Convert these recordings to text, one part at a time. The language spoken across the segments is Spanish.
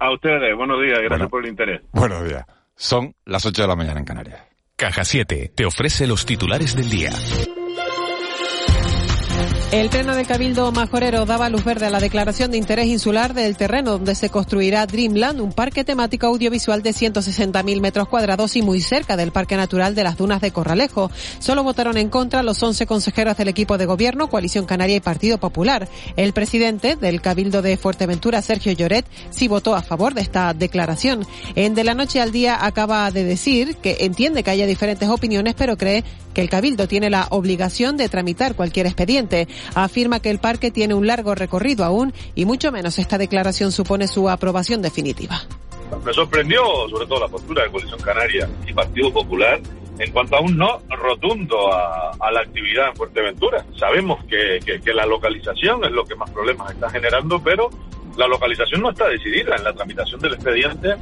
A ustedes, buenos días, gracias Bueno. por el interés. Buenos días. Son las 8 de la mañana en Canarias. Caja 7 te ofrece los titulares del día. El Pleno del Cabildo Majorero daba luz verde a la declaración de interés insular del terreno donde se construirá Dreamland, un parque temático audiovisual de 160.000 metros cuadrados y muy cerca del Parque Natural de las Dunas de Corralejo. Solo votaron en contra los 11 consejeros del equipo de gobierno, Coalición Canaria y Partido Popular. El presidente del Cabildo de Fuerteventura, Sergio Lloret, sí votó a favor de esta declaración. En De la Noche al Día acaba de decir que entiende que haya diferentes opiniones, pero cree el Cabildo tiene la obligación de tramitar cualquier expediente. Afirma que el parque tiene un largo recorrido aún y mucho menos esta declaración supone su aprobación definitiva. Me sorprendió sobre todo la postura de Coalición Canaria y Partido Popular en cuanto a un no rotundo a, la actividad en Fuerteventura. Sabemos que la localización es lo que más problemas está generando, pero la localización no está decidida. En la tramitación del expediente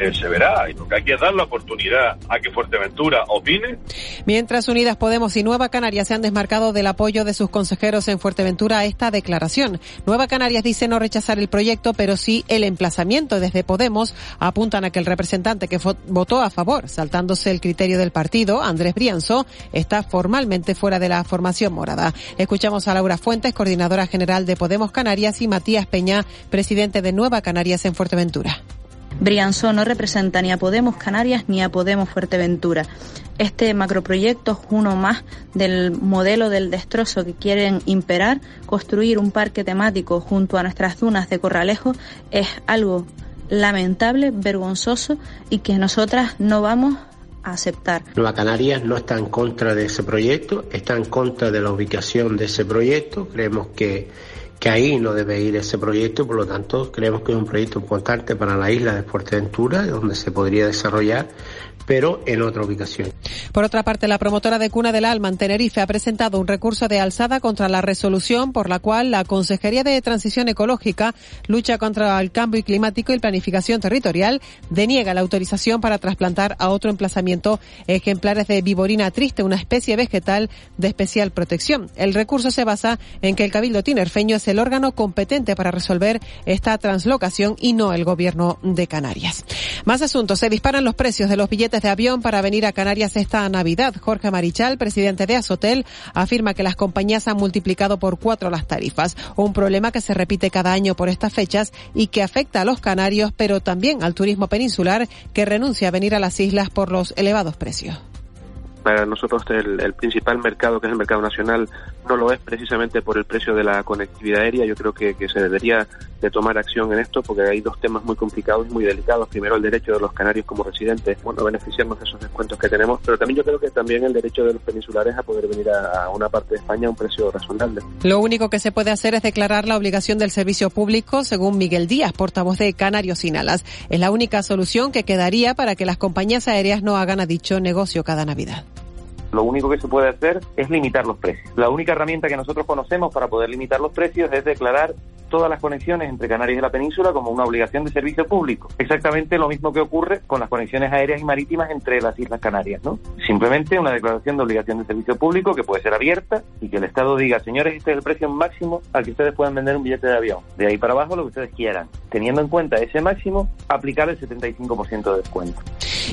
eh, se verá y lo que hay que dar la oportunidad a que Fuerteventura opine Mientras Unidas Podemos y Nueva Canarias se han desmarcado del apoyo de sus consejeros en Fuerteventura a esta declaración. Nueva Canarias dice no rechazar el proyecto, pero sí el emplazamiento. Desde Podemos apuntan a que el representante que votó a favor, saltándose el criterio del partido, Andrés Brianzo, está formalmente fuera de la formación morada. Escuchamos a Laura Fuentes, coordinadora general de Podemos Canarias, y Matías Peña, presidente de Nueva Canarias en Fuerteventura. Brianzó no representa ni a Podemos Canarias ni a Podemos Fuerteventura. Este macroproyecto es uno más del modelo del destrozo que quieren imperar. Construir un parque temático junto a nuestras dunas de Corralejo es algo lamentable, vergonzoso y que nosotras no vamos a aceptar. Nueva Canarias no está en contra de ese proyecto, está en contra de la ubicación de ese proyecto. Creemos que, que ahí no debe ir ese proyecto y por lo tanto creemos que es un proyecto importante para la isla de Fuerteventura, donde se podría desarrollar, pero en otra ubicación. Por otra parte, la promotora de Cuna del Alma en Tenerife ha presentado un recurso de alzada contra la resolución por la cual la Consejería de Transición Ecológica, Lucha contra el Cambio Climático y Planificación Territorial deniega la autorización para trasplantar a otro emplazamiento ejemplares de viborina triste, una especie vegetal de especial protección. El recurso se basa en que el Cabildo Tinerfeño es el órgano competente para resolver esta translocación y no el Gobierno de Canarias. Más asuntos. Se disparan los precios de los billetes de avión para venir a Canarias esta Navidad. Jorge Marichal, presidente de Azotel, afirma que las compañías han multiplicado por cuatro las tarifas. Un problema que se repite cada año por estas fechas y que afecta a los canarios, pero también al turismo peninsular que renuncia a venir a las islas por los elevados precios. Para nosotros el, principal mercado, que es el mercado nacional, no lo es precisamente por el precio de la conectividad aérea. Yo creo que, se debería de tomar acción en esto porque hay dos temas muy complicados y muy delicados. Primero, el derecho de los canarios como residentes, bueno, beneficiarnos de esos descuentos que tenemos, pero también yo creo que también el derecho de los peninsulares a poder venir a, una parte de España a un precio razonable. Lo único que se puede hacer es declarar la obligación del servicio público, según Miguel Díaz, portavoz de Canarios Sin Alas. Es la única solución que quedaría para que las compañías aéreas no hagan a dicho negocio cada Navidad. Lo único que se puede hacer es limitar los precios. La única herramienta que nosotros conocemos para poder limitar los precios es declarar todas las conexiones entre Canarias y la península como una obligación de servicio público. Exactamente lo mismo que ocurre con las conexiones aéreas y marítimas entre las Islas Canarias, ¿no? Simplemente una declaración de obligación de servicio público que puede ser abierta y que el Estado diga, señores, este es el precio máximo al que ustedes pueden vender un billete de avión. De ahí para abajo lo que ustedes quieran. Teniendo en cuenta ese máximo, aplicar el 75% de descuento.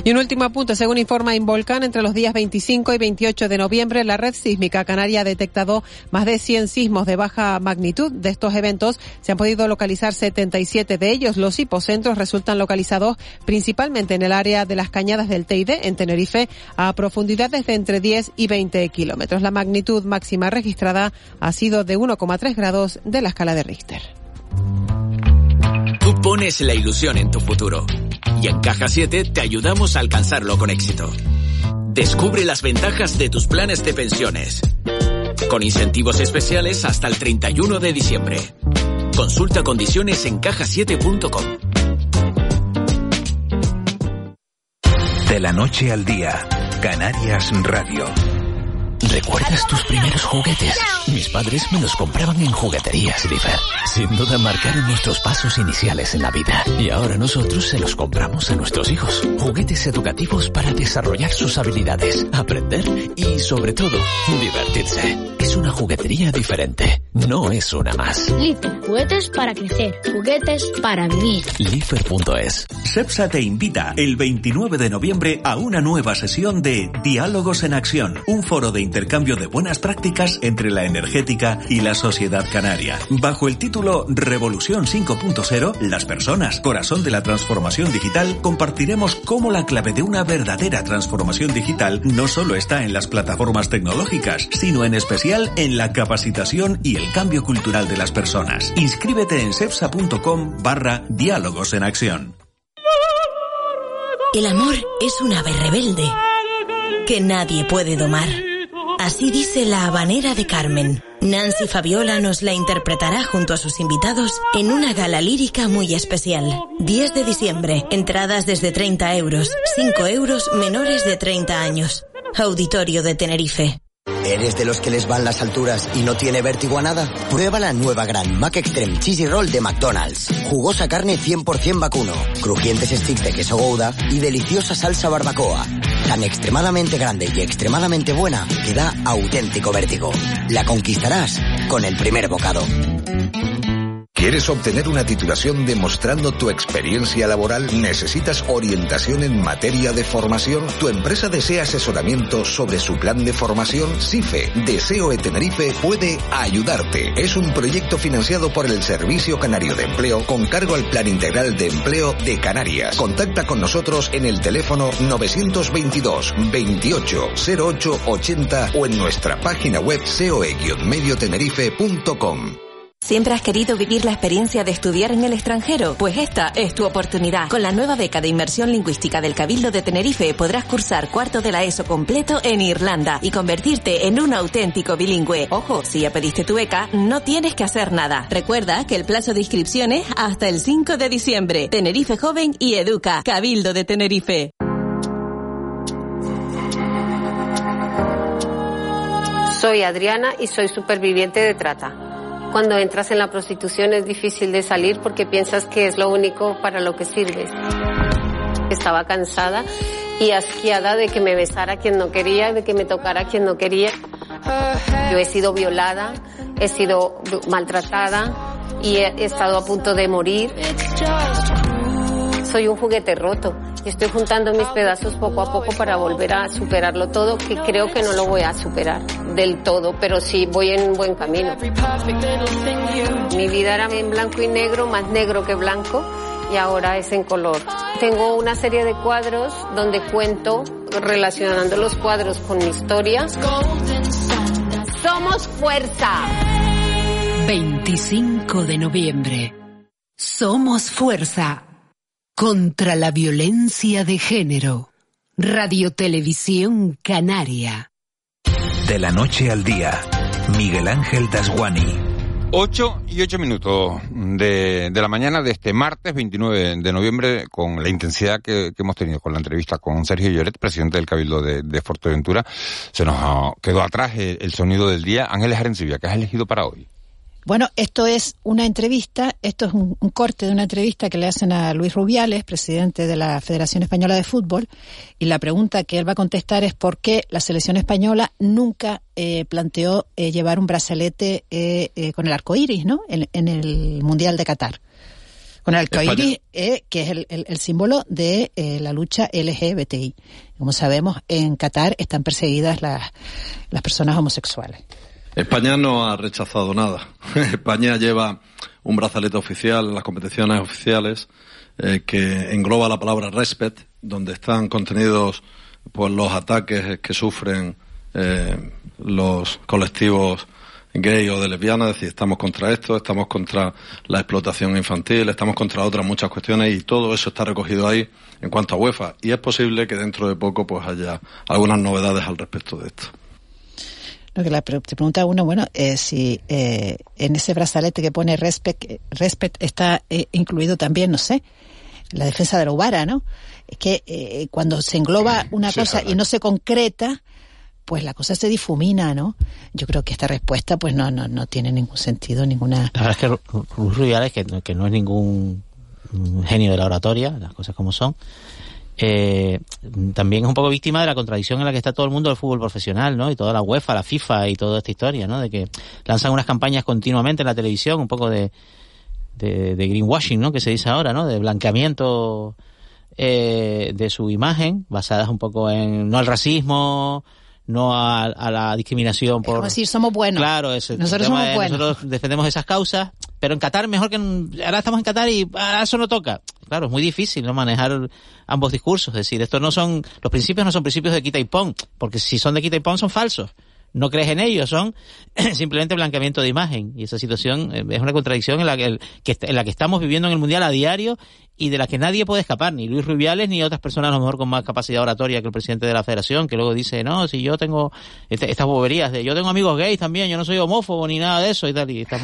Y un último apunte, según informa Involcan, entre los días 25 y 28 de noviembre, la red sísmica canaria ha detectado más de 100 sismos de baja magnitud. De estos eventos se han podido localizar 77 de ellos. Los hipocentros resultan localizados principalmente en el área de las cañadas del Teide, en Tenerife, a profundidades de entre 10 y 20 kilómetros. La magnitud máxima registrada ha sido de 1,3 grados de la escala de Richter. Tú pones la ilusión en tu futuro. Y en Caja 7 te ayudamos a alcanzarlo con éxito. Descubre las ventajas de tus planes de pensiones. Con incentivos especiales hasta el 31 de diciembre. Consulta condiciones en cajasiete.com. De la noche al día, Canarias Radio. ¿Recuerdas tus primeros juguetes? Mis padres me los compraban en jugueterías Slifer. Sin duda marcaron nuestros pasos iniciales en la vida. Y ahora nosotros se los compramos a nuestros hijos. Juguetes educativos para desarrollar sus habilidades, aprender y, sobre todo, divertirse. Es una juguetería diferente. No es una más. Lifer, juguetes para crecer, juguetes para vivir. Lifer.es. CEPSA te invita el 29 de noviembre a una nueva sesión de Diálogos en Acción, un foro de intercambio de buenas prácticas entre la energética y la sociedad canaria. Bajo el título Revolución 5.0, las personas, corazón de la transformación digital, compartiremos cómo la clave de una verdadera transformación digital no solo está en las plataformas tecnológicas, sino en especial en la capacitación y el cambio cultural de las personas. Inscríbete en sepsa.com barra diálogos en acción. El amor es un ave rebelde que nadie puede domar. Así dice la habanera de Carmen. Nancy Fabiola nos la interpretará junto a sus invitados en una gala lírica muy especial. 10 de diciembre, entradas desde 30 euros, 5 euros menores de 30 años. Auditorio de Tenerife. ¿Eres de los que les van las alturas y no tiene vértigo a nada? Prueba la nueva gran Mac Extreme Cheesy Roll de McDonald's. Jugosa carne 100% vacuno, crujientes sticks de queso gouda y deliciosa salsa barbacoa. Tan extremadamente grande y extremadamente buena que da auténtico vértigo. La conquistarás con el primer bocado. ¿Quieres obtener una titulación demostrando tu experiencia laboral? ¿Necesitas orientación en materia de formación? ¿Tu empresa desea asesoramiento sobre su plan de formación? CIFE, Deseo de Tenerife, puede ayudarte. Es un proyecto financiado por el Servicio Canario de Empleo con cargo al Plan Integral de Empleo de Canarias. Contacta con nosotros en el teléfono 922 28 08 80 o en nuestra página web seoe-mediotenerife.com. ¿Siempre has querido vivir la experiencia de estudiar en el extranjero? Pues esta es tu oportunidad. Con la nueva beca de inmersión lingüística del Cabildo de Tenerife podrás cursar cuarto de la ESO completo en Irlanda y convertirte en un auténtico bilingüe. Ojo, si ya pediste tu beca, no tienes que hacer nada. Recuerda que el plazo de inscripción es hasta el 5 de diciembre. Tenerife Joven y Educa. Cabildo de Tenerife. Soy Adriana y soy superviviente de trata. Cuando entras en la prostitución es difícil de salir porque piensas que es lo único para lo que sirves. Estaba cansada y asqueada de que me besara quien no quería, de que me tocara quien no quería. Yo he sido violada, he sido maltratada y he estado a punto de morir. Soy un juguete roto y estoy juntando mis pedazos poco a poco para volver a superarlo todo, que creo que no lo voy a superar del todo, pero sí voy en un buen camino. Mi vida era en blanco y negro, más negro que blanco, y ahora es en color. Tengo una serie de cuadros donde cuento relacionando los cuadros con mi historia. Somos fuerza. 25 de noviembre. Somos fuerza contra la violencia de género. Radio Televisión Canaria. De la noche al día, Miguel Ángel Dasguani. 8 y 8 minutos de, de, la mañana de este martes 29 de noviembre con la intensidad que, que hemos tenido con la entrevista con Sergio Lloret, presidente del Cabildo de, de Fuerteventura. Se nos quedó atrás el, el sonido del día. Ángeles Arencibia, ¿qué has elegido para hoy? Bueno, esto es una entrevista, esto es un, un, corte de una entrevista que le hacen a Luis Rubiales, presidente de la Federación Española de Fútbol, y la pregunta que él va a contestar es por qué la selección española nunca eh, planteó eh, llevar un brazalete eh, con el arco iris, ¿no? En, en, el Mundial de Qatar. Con el arco iris, que es el, el, el, símbolo de la lucha LGBTI. Como sabemos, en Qatar están perseguidas las, las personas homosexuales. España no ha rechazado nada. España lleva un brazalete oficial en las competiciones oficiales eh, que engloba la palabra respect, donde están contenidos pues los ataques que sufren eh, los colectivos gay o de lesbiana, es decir, estamos contra esto, estamos contra la explotación infantil, estamos contra otras muchas cuestiones y todo eso está recogido ahí en cuanto a UEFA y es posible que dentro de poco pues haya algunas novedades al respecto de esto. Lo que la, te pregunta uno, bueno, eh, si eh, en ese brazalete que pone respect, respect está eh, incluido también, no sé, la defensa de la Ubara, ¿no? Es que eh, cuando se engloba una cosa y no se concreta, pues la cosa se difumina, ¿no? Yo creo que esta respuesta pues no no, no tiene ningún sentido, ninguna... La verdad es que Ruiz Rubiales, que, que no es ningún genio de la oratoria, las cosas como son, eh, también es un poco víctima de la contradicción en la que está todo el mundo del fútbol profesional, ¿no? Y toda la UEFA, la FIFA y toda esta historia, ¿no? De que lanzan unas campañas continuamente en la televisión, un poco de, de, de greenwashing, ¿no? Que se dice ahora, ¿no? De blanqueamiento eh, de su imagen, basadas un poco en no al racismo, no a, la discriminación por... Es decir, somos buenos. Claro, nosotros somos buenos. Nosotros defendemos esas causas, pero en Qatar mejor que... ahora estamos en Qatar y ah, eso no toca. Claro, es muy difícil no manejar ambos discursos. Es decir, estos no son... Los principios no son principios de quita y pon, porque si son de quita y pon son falsos no crees en ellos, son simplemente blanqueamiento de imagen. Y esa situación eh, es una contradicción en la que, en la que estamos viviendo en el Mundial a diario y de la que nadie puede escapar, ni Luis Rubiales ni otras personas a lo mejor con más capacidad oratoria que el presidente de la federación, que luego dice, no, si yo tengo este, estas boberías de yo tengo amigos gays también, yo no soy homófobo ni nada de eso y tal, y estas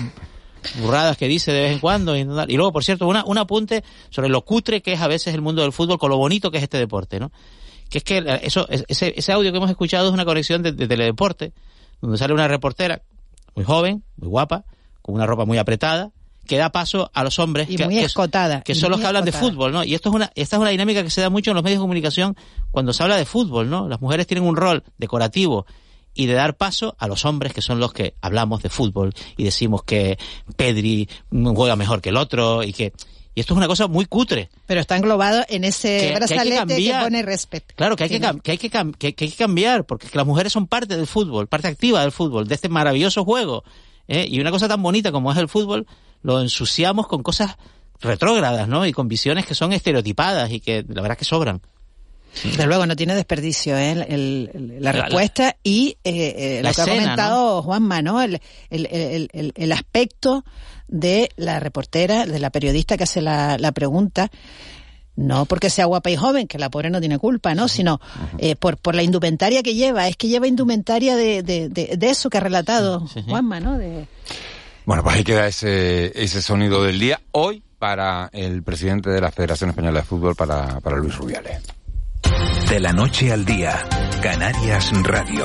burradas que dice de vez en cuando. Y, y luego, por cierto, una, un apunte sobre lo cutre que es a veces el mundo del fútbol con lo bonito que es este deporte, ¿no? Que es que eso, ese, ese audio que hemos escuchado es una conexión de, teledeporte, donde sale una reportera muy joven, muy guapa, con una ropa muy apretada, que da paso a los hombres y que, muy escotada, que son los que hablan de fútbol, ¿no? Y esto es una, esta es una dinámica que se da mucho en los medios de comunicación cuando se habla de fútbol, ¿no? Las mujeres tienen un rol decorativo y de dar paso a los hombres que son los que hablamos de fútbol y decimos que Pedri juega mejor que el otro y que y esto es una cosa muy cutre. Pero está englobado en ese brazalete que, pone respeto. Claro, que hay que, que, hay que, que, hay que cambiar, porque las mujeres son parte del fútbol, parte activa del fútbol, de este maravilloso juego. ¿eh? Y una cosa tan bonita como es el fútbol, lo ensuciamos con cosas retrógradas, ¿no? Y con visiones que son estereotipadas y que la verdad que sobran. Desde luego, no tiene desperdicio ¿eh? el, la, respuesta y eh, eh lo que ha comentado Juanma, ¿no? El, el, aspecto de la reportera, de la periodista que hace la, la pregunta, no porque sea guapa y joven, que la pobre no tiene culpa, ¿no? Sino eh, por, por la indumentaria que lleva. Es que lleva indumentaria de, de, de, eso que ha relatado Juanma, ¿no? De... Bueno, pues ahí queda ese, ese sonido del día. Hoy para el presidente de la Federación Española de Fútbol, para, para Luis Rubiales. De la noche al día, Canarias Radio.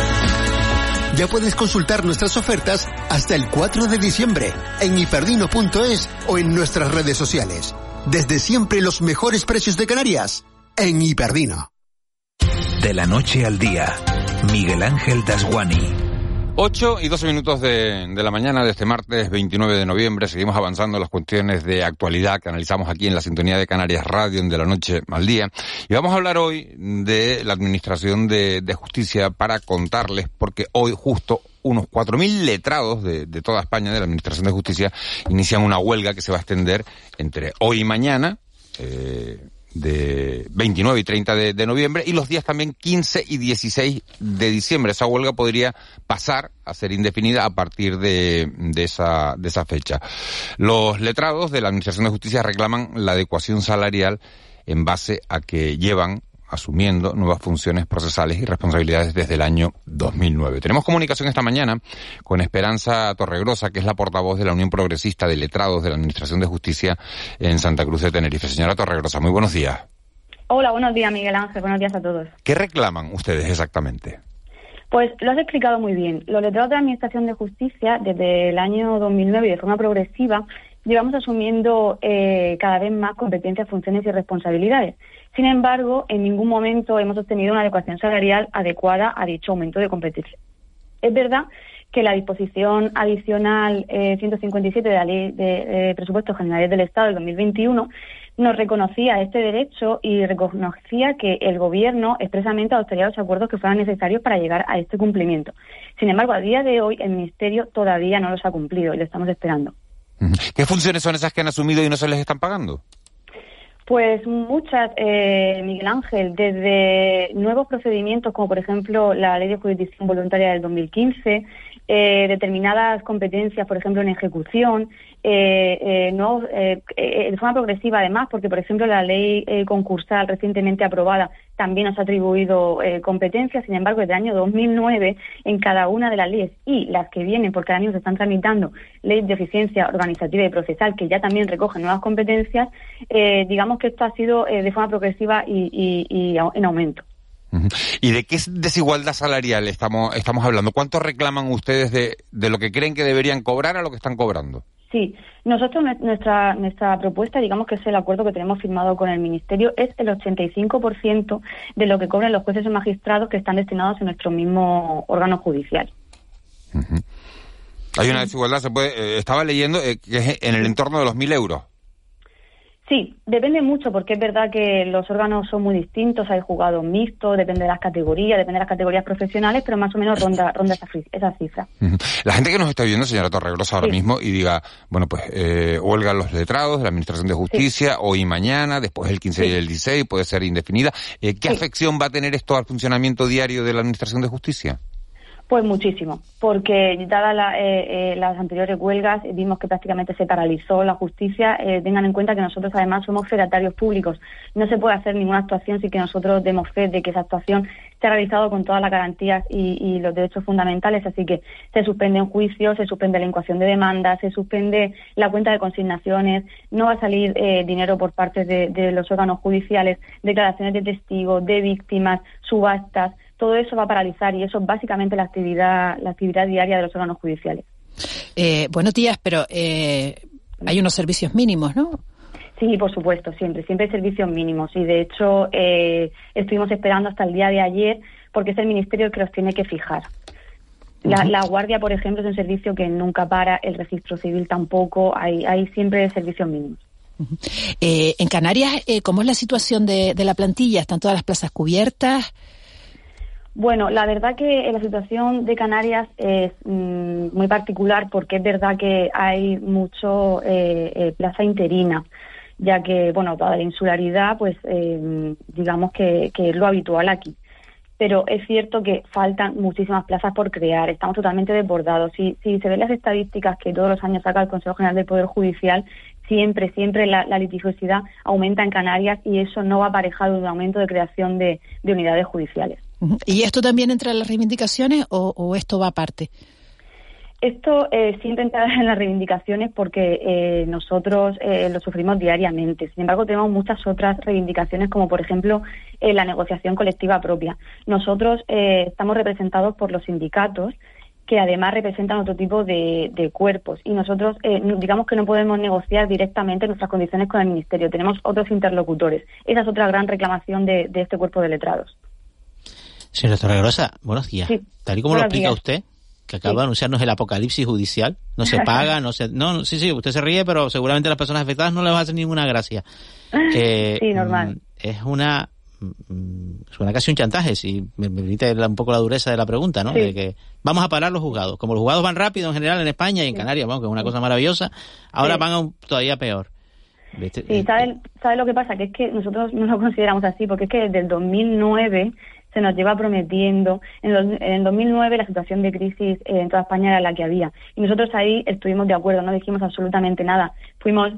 Ya puedes consultar nuestras ofertas hasta el 4 de diciembre en hiperdino.es o en nuestras redes sociales. Desde siempre los mejores precios de Canarias en Hiperdino. De la noche al día, Miguel Ángel Dasguani. 8 y 12 minutos de, de, la mañana de este martes 29 de noviembre. Seguimos avanzando en las cuestiones de actualidad que analizamos aquí en la sintonía de Canarias Radio en De la Noche al Día. Y vamos a hablar hoy de la Administración de, de Justicia para contarles, porque hoy justo unos 4.000 letrados de, de toda España de la Administración de Justicia inician una huelga que se va a extender entre hoy y mañana. Eh, de 29 y 30 de, noviembre y los días también 15 y 16 de diciembre. Esa huelga podría pasar a ser indefinida a partir de, de, esa, de esa fecha. Los letrados de la Administración de Justicia reclaman la adecuación salarial en base a que llevan asumiendo nuevas funciones procesales y responsabilidades desde el año 2009. Tenemos comunicación esta mañana con Esperanza Torregrosa, que es la portavoz de la Unión Progresista de Letrados de la Administración de Justicia en Santa Cruz de Tenerife. Señora Torregrosa, muy buenos días. Hola, buenos días Miguel Ángel, buenos días a todos. ¿Qué reclaman ustedes exactamente? Pues lo has explicado muy bien. Los letrados de la Administración de Justicia, desde el año 2009 y de forma progresiva, llevamos asumiendo eh, cada vez más competencias, funciones y responsabilidades. Sin embargo, en ningún momento hemos obtenido una adecuación salarial adecuada a dicho aumento de competencia. Es verdad que la disposición adicional 157 eh, de la Ley de Presupuestos Generales del Estado del 2021 nos reconocía este derecho y reconocía que el Gobierno expresamente adoptaría los acuerdos que fueran necesarios para llegar a este cumplimiento. Sin embargo, a día de hoy el Ministerio todavía no los ha cumplido y lo estamos esperando. ¿Qué funciones son esas que han asumido y no se les están pagando? Pues muchas, eh, Miguel Ángel, desde nuevos procedimientos como por ejemplo la Ley de Jurisdicción Voluntaria del 2015, eh, determinadas competencias, por ejemplo, en ejecución, eh, eh, no, eh, de forma progresiva además, porque, por ejemplo, la ley concursal recientemente aprobada también nos ha atribuido competencias, sin embargo, desde el año 2009, en cada una de las leyes y las que vienen, porque ahora mismo se están tramitando leyes de eficiencia organizativa y procesal, que ya también recogen nuevas competencias, digamos que esto ha sido de forma progresiva y, y en aumento. ¿Y de qué desigualdad salarial estamos, estamos hablando? ¿Cuánto reclaman ustedes de, de lo que creen que deberían cobrar a lo que están cobrando? Sí, nosotros nuestra nuestra propuesta, digamos que es el acuerdo que tenemos firmado con el Ministerio, es el 85% de lo que cobran los jueces y magistrados que están destinados en nuestro mismo órgano judicial. Hay una desigualdad, se puede, eh, estaba leyendo eh, que es en el entorno de los 1.000 euros. Sí, depende mucho porque es verdad que los órganos son muy distintos, hay jugados mixtos, depende de las categorías, depende de las categorías profesionales, pero más o menos ronda, ronda esa, esa cifra. La gente que nos está viendo, señora Torregrosa, ahora mismo y diga, bueno, pues eh, huelga los letrados de la Administración de Justicia, hoy y mañana, después el 15 y el 16, puede ser indefinida. Eh, ¿Qué afección va a tener esto al funcionamiento diario de la Administración de Justicia? Pues muchísimo, porque dadas eh, eh, las anteriores huelgas vimos que prácticamente se paralizó la justicia. Eh, tengan en cuenta que nosotros además somos fedatarios públicos. No se puede hacer ninguna actuación sin que nosotros demos fe de que esa actuación se ha realizado con todas las garantías y, los derechos fundamentales. Así que se suspende un juicio, se suspende la incoación de demandas, se suspende la cuenta de consignaciones, no va a salir dinero por parte de los órganos judiciales, declaraciones de testigos, de víctimas, subastas todo eso va a paralizar y eso es básicamente la actividad, la actividad diaria de los órganos judiciales. Eh, buenos días, pero eh, hay unos servicios mínimos, ¿no? Sí, por supuesto, siempre, siempre hay servicios mínimos y de hecho eh, estuvimos esperando hasta el día de ayer porque es el Ministerio el que los tiene que fijar. La, Guardia, por ejemplo, es un servicio que nunca para, el registro civil tampoco, hay, hay siempre servicios mínimos. en Canarias, ¿cómo es la situación de, de la plantilla? ¿Están todas las plazas cubiertas? Bueno, la verdad que la situación de Canarias es mm, muy particular porque es verdad que hay mucho eh, eh, plaza interina, ya que, bueno, toda la insularidad, pues eh, digamos que, es lo habitual aquí. Pero es cierto que faltan muchísimas plazas por crear, estamos totalmente desbordados. Si, si se ven las estadísticas que todos los años saca el Consejo General del Poder Judicial, siempre, siempre la, litigiosidad aumenta en Canarias y eso no va aparejado de un aumento de creación de unidades judiciales. ¿Y esto también entra en las reivindicaciones o, esto va aparte? Esto eh, siempre entra en las reivindicaciones porque eh, nosotros eh, lo sufrimos diariamente. Sin embargo, tenemos muchas otras reivindicaciones, como por ejemplo la negociación colectiva propia. Nosotros estamos representados por los sindicatos que además representan otro tipo de, cuerpos. Y nosotros, digamos que no podemos negociar directamente nuestras condiciones con el Ministerio. Tenemos otros interlocutores. Esa es otra gran reclamación de este cuerpo de letrados. Señora Torregrosa, buenos días. Tal y como lo explica usted, que acaba de anunciarnos el apocalipsis judicial, no se paga, no se... No, sí, sí, usted se ríe, pero seguramente a las personas afectadas no les va a hacer ninguna gracia. sí, normal. Mm, es una... Mm, suena casi un chantaje, si me permite un poco la dureza de la pregunta, ¿no? De que vamos a parar los juzgados. Como los juzgados van rápido en general en España y en Canarias, vamos, que es una cosa maravillosa, ahora van todavía peor. Sí, ¿sabe, ¿sabe lo que pasa? Que es que nosotros no lo consideramos así, porque es que desde el 2009 se nos lleva prometiendo. En, el 2009 la situación de crisis en toda España era la que había. Y nosotros ahí estuvimos de acuerdo, no dijimos absolutamente nada. Fuimos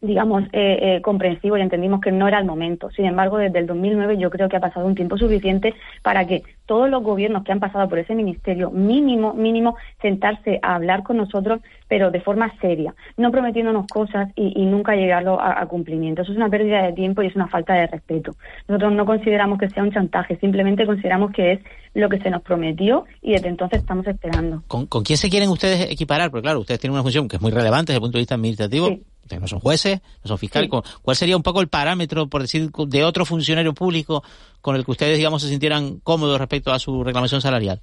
digamos, eh, eh, comprensivo y entendimos que no era el momento. Sin embargo, desde el 2009 yo creo que ha pasado un tiempo suficiente para que todos los gobiernos que han pasado por ese ministerio, mínimo, mínimo, sentarse a hablar con nosotros, pero de forma seria, no prometiéndonos cosas y, nunca llegarlo a, cumplimiento. Eso es una pérdida de tiempo y es una falta de respeto. Nosotros no consideramos que sea un chantaje, simplemente consideramos que es lo que se nos prometió y desde entonces estamos esperando. ¿Con, quién se quieren ustedes equiparar? Porque claro, ustedes tienen una función que es muy relevante desde el punto de vista administrativo. No son jueces, no son fiscales. ¿Cuál sería un poco el parámetro, por decir, de otro funcionario público con el que ustedes, digamos, se sintieran cómodos respecto a su reclamación salarial?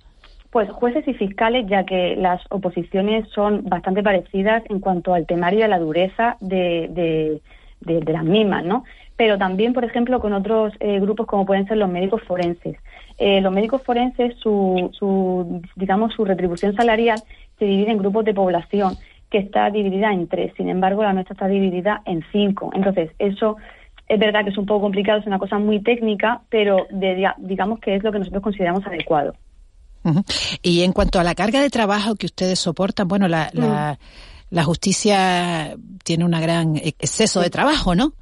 Pues jueces y fiscales, ya que las oposiciones son bastante parecidas en cuanto al temario y a la dureza de, de, las mismas, ¿no? Pero también, por ejemplo, con otros eh, grupos como pueden ser los médicos forenses. Eh, los médicos forenses, su, su, digamos, su retribución salarial se divide en grupos de población que está dividida en tres. Sin embargo, la nuestra está dividida en cinco. Entonces, eso Es verdad que es un poco complicado, es una cosa muy técnica, pero digamos que es lo que nosotros consideramos adecuado. Y en cuanto a la carga de trabajo que ustedes soportan, bueno, la, la, justicia tiene un gran exceso de trabajo, ¿no?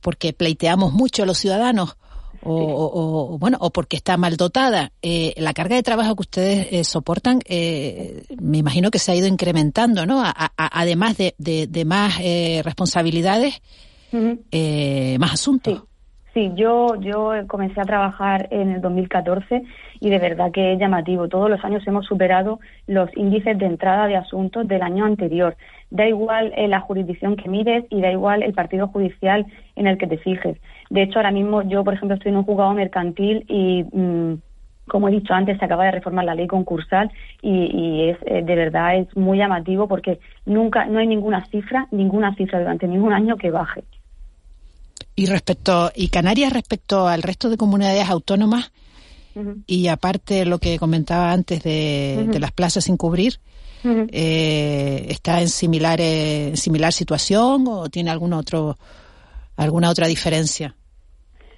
Porque pleiteamos mucho a los ciudadanos. O, bueno o porque está mal dotada. Eh, la carga de trabajo que ustedes eh, soportan eh, me imagino que se ha ido incrementando no además de, de, más responsabilidades más asuntos. Sí, yo, yo comencé a trabajar en el 2014 y de verdad que es llamativo. Todos los años hemos superado los índices de entrada de asuntos del año anterior. Da igual eh, la jurisdicción que mires y da igual el partido judicial en el que te fijes. De hecho, ahora mismo yo, por ejemplo, estoy en un juzgado mercantil y, mm, como he dicho antes, se acaba de reformar la ley concursal y, es eh, de verdad es muy llamativo porque nunca no hay ninguna cifra, ninguna cifra durante ningún año que baje. Y respecto, y Canarias respecto al resto de comunidades autónomas, y aparte lo que comentaba antes de, las plazas sin cubrir, eh, ¿está en similar, eh, similar situación o tiene algún otro, alguna otra diferencia?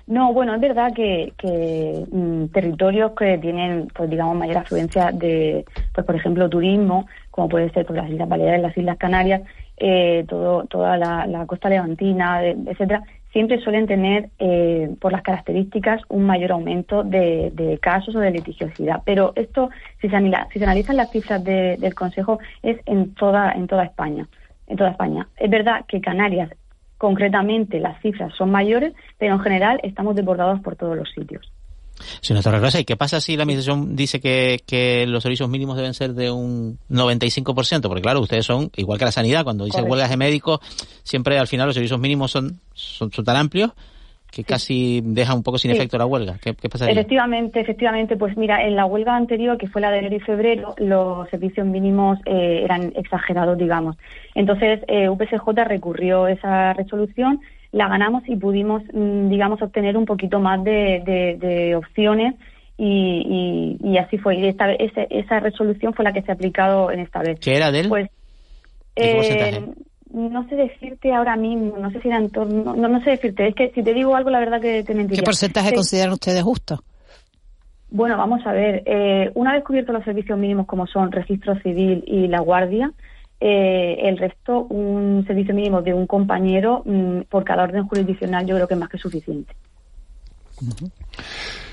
No, bueno, es verdad que, que mm, territorios que tienen, pues digamos, mayor afluencia de, pues por ejemplo, turismo, como puede ser pues, las Islas Baleares, las Islas Canarias, eh, todo, toda la, la costa levantina, etcétera, siempre suelen tener, eh, por las características, un mayor aumento de, casos o de litigiosidad. Pero esto, si se, si se analizan las cifras del Consejo, es en toda, en toda España. En toda España. Es verdad que Canarias, concretamente, las cifras son mayores, pero en general estamos desbordados por todos los sitios. Señor Rosa, ¿y qué pasa si la Administración dice que, que, los servicios mínimos deben ser de un 95%? Porque claro, ustedes son, igual que la sanidad, cuando dice huelgas de médicos, siempre al final los servicios mínimos son, son, tan amplios que casi deja un poco sin efecto la huelga. ¿Qué, qué pasa Efectivamente, efectivamente. Pues mira, en la huelga anterior, que fue la de enero y febrero, los servicios mínimos eh, eran exagerados, digamos. Entonces, eh, UPSJ recurrió esa resolución la ganamos y pudimos, mm, digamos, obtener un poquito más de, opciones y, así fue. Y esta, esa resolución fue la que se ha aplicado en esta vez. ¿Qué era de él? Pues, eh, no sé decirte ahora mismo, no sé si era en torno, no, no, sé decirte, es que si te digo algo, la verdad que te mentiría. ¿Qué porcentaje consideran ustedes justo? Bueno, vamos a ver, eh, una vez cubiertos los servicios mínimos como son registro civil y la guardia, eh, el resto, un servicio mínimo de un compañero mm, por cada orden jurisdiccional, yo creo que es más que suficiente.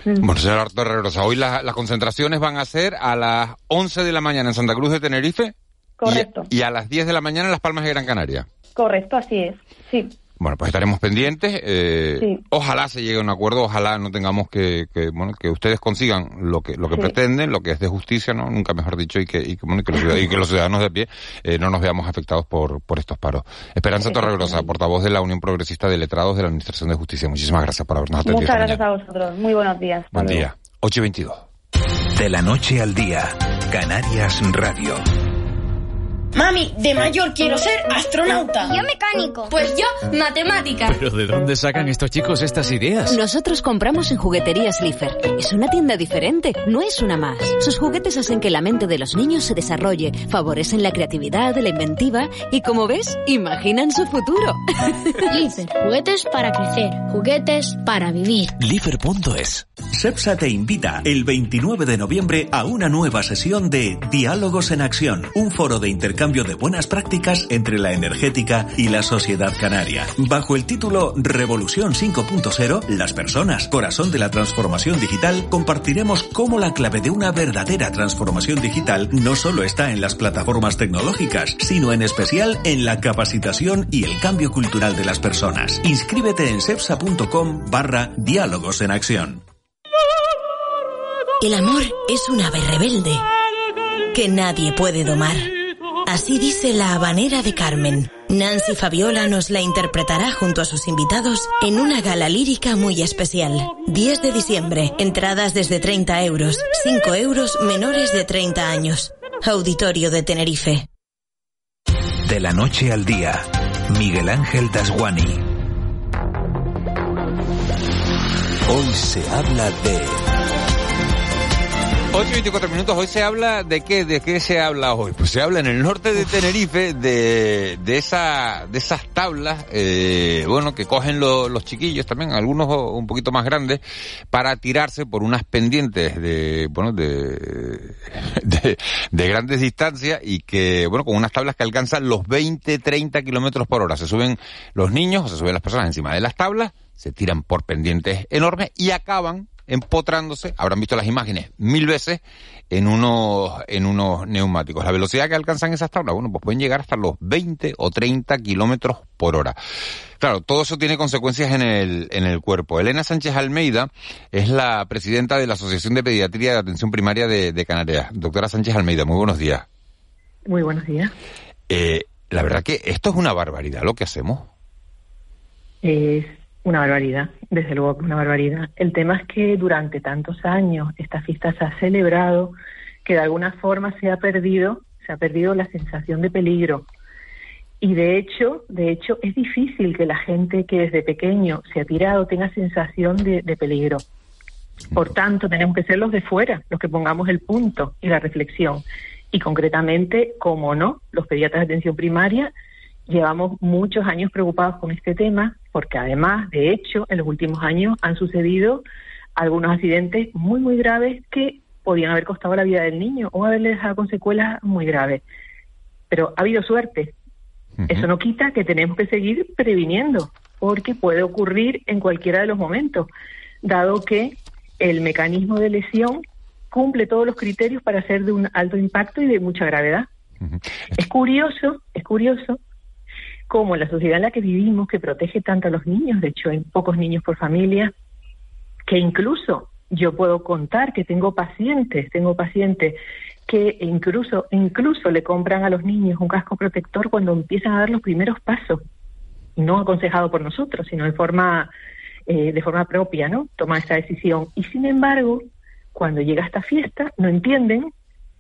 Bueno, señora Torregrosa, hoy las concentraciones van a ser a las 11 de la mañana en Santa Cruz de Tenerife. Correcto. Y, a las 10 de la mañana en Las Palmas de Gran Canaria. Correcto, así es. Sí. Bueno, pues estaremos pendientes. Eh, ojalá se llegue a un acuerdo, ojalá no tengamos que, que bueno, que ustedes consigan lo que lo que pretenden, lo que es de justicia, no, nunca mejor dicho, y que y que, bueno, que, los, ciudadanos de pie eh, no nos veamos afectados por por estos paros. Esperanza Torregrosa, portavoz de la Unión Progresista de Letrados de la Administración de Justicia. Muchísimas gracias por habernos atendido. Muchas gracias a vosotros. Muy buenos días. Buen día. 8 y 22. De la noche al día, Canarias Radio. Mami, de mayor quiero ser astronauta. yo mecánico. Pues yo matemática. ¿Pero de dónde sacan estos chicos estas ideas? Nosotros compramos en Jugueterías Slifer. Es una tienda diferente, no es una más. Sus juguetes hacen que la mente de los niños se desarrolle, favorecen la creatividad, la inventiva y, como ves, imaginan su futuro. Lifer, juguetes para crecer, juguetes para vivir. Lifer.es CEPSA te invita el 29 de noviembre a una nueva sesión de Diálogos en Acción, un foro de intercambio de buenas prácticas entre la energética y la sociedad canaria. Bajo el título Revolución 5.0, las personas, corazón de la transformación digital, compartiremos cómo la clave de una verdadera transformación digital no solo está en las plataformas tecnológicas, sino en especial en la capacitación y el cambio cultural de las personas. Inscríbete en cepsa.com barra diálogos en acción. El amor es un ave rebelde que nadie puede domar. Así dice la habanera de Carmen. Nancy Fabiola nos la interpretará junto a sus invitados en una gala lírica muy especial. 10 de diciembre, entradas desde 30 euros, 5 euros menores de 30 años. Auditorio de Tenerife. De la noche al día, Miguel Ángel Dasguani. Hoy se habla de... 8 y 24 minutos. Hoy se habla de qué, de qué se habla hoy. Pues se habla en el norte de Tenerife de, de esa, de esas tablas, eh, bueno, que cogen los chiquillos también, algunos un poquito más grandes, para tirarse por unas pendientes de, bueno, de, de, de grandes distancias y que, bueno, con unas tablas que alcanzan los 20, 30 kilómetros por hora. Se suben los niños o se suben las personas encima de las tablas, se tiran por pendientes enormes y acaban empotrándose, habrán visto las imágenes mil veces, en unos, en unos neumáticos. La velocidad que alcanzan esas tablas, bueno, pues pueden llegar hasta los 20 o 30 kilómetros por hora. Claro, todo eso tiene consecuencias en el, en el cuerpo. Elena Sánchez Almeida es la presidenta de la Asociación de Pediatría de Atención Primaria de, Canarias. Doctora Sánchez Almeida, muy buenos días. Muy buenos días. Eh, la verdad que esto es una barbaridad lo que hacemos. Es una barbaridad, desde luego que una barbaridad. El tema es que durante tantos años esta fiesta se ha celebrado que de alguna forma se ha perdido, se ha perdido la sensación de peligro. Y de hecho, de hecho, es difícil que la gente que desde pequeño se ha tirado tenga sensación de, de peligro. Por tanto, tenemos que ser los de fuera los que pongamos el punto y la reflexión. Y concretamente, como no, los pediatras de atención primaria llevamos muchos años preocupados con este tema porque además, de hecho, en los últimos años han sucedido algunos accidentes muy, muy graves que podían haber costado la vida del niño o haberle dejado con secuelas muy graves. Pero ha habido suerte. Eso no quita que tenemos que seguir previniendo, porque puede ocurrir en cualquiera de los momentos, dado que el mecanismo de lesión cumple todos los criterios para ser de un alto impacto y de mucha gravedad. Es curioso, es curioso como la sociedad en la que vivimos, que protege tanto a los niños, de hecho hay pocos niños por familia, que incluso yo puedo contar que tengo pacientes, tengo pacientes que incluso, incluso le compran a los niños un casco protector cuando empiezan a dar los primeros pasos, no aconsejado por nosotros, sino de forma, eh, de forma propia, ¿no? Toma esa decisión. Y sin embargo, cuando llega esta fiesta, no entienden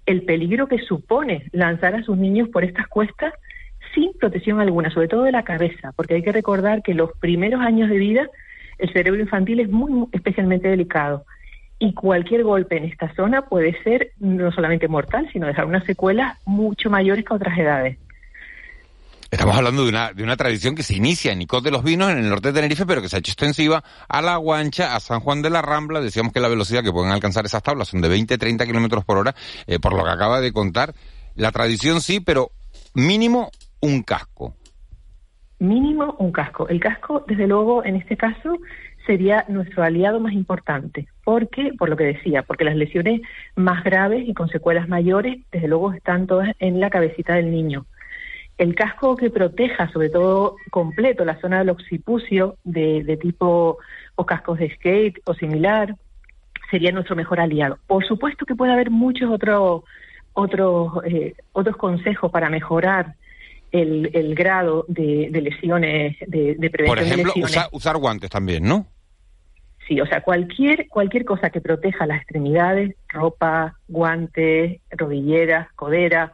el peligro que supone lanzar a sus niños por estas cuestas sin protección alguna, sobre todo de la cabeza, porque hay que recordar que los primeros años de vida el cerebro infantil es muy, especialmente delicado y cualquier golpe en esta zona puede ser no solamente mortal, sino dejar unas secuelas mucho mayores que otras edades. Estamos hablando de una, de una tradición que se inicia en Icot de los Vinos, en el norte de Tenerife, pero que se ha hecho extensiva a La Guancha, a San Juan de la Rambla. Decíamos que la velocidad que pueden alcanzar esas tablas son de 20-30 kilómetros por hora, eh, por lo que acaba de contar. La tradición sí, pero mínimo un casco. Mínimo un casco. El casco, desde luego, en este caso, sería nuestro aliado más importante. porque Por lo que decía, porque las lesiones más graves y con secuelas mayores, desde luego, están todas en la cabecita del niño. El casco que proteja, sobre todo completo, la zona del occipucio de, de tipo o cascos de skate o similar, sería nuestro mejor aliado. Por supuesto que puede haber muchos otros otros eh, otros consejos para mejorar el, grado de, lesiones, de, prevención. Por ejemplo, usar guantes también, ¿no? Sí, o sea, cualquier, cualquier cosa que proteja las extremidades, ropa, guantes, rodilleras, codera,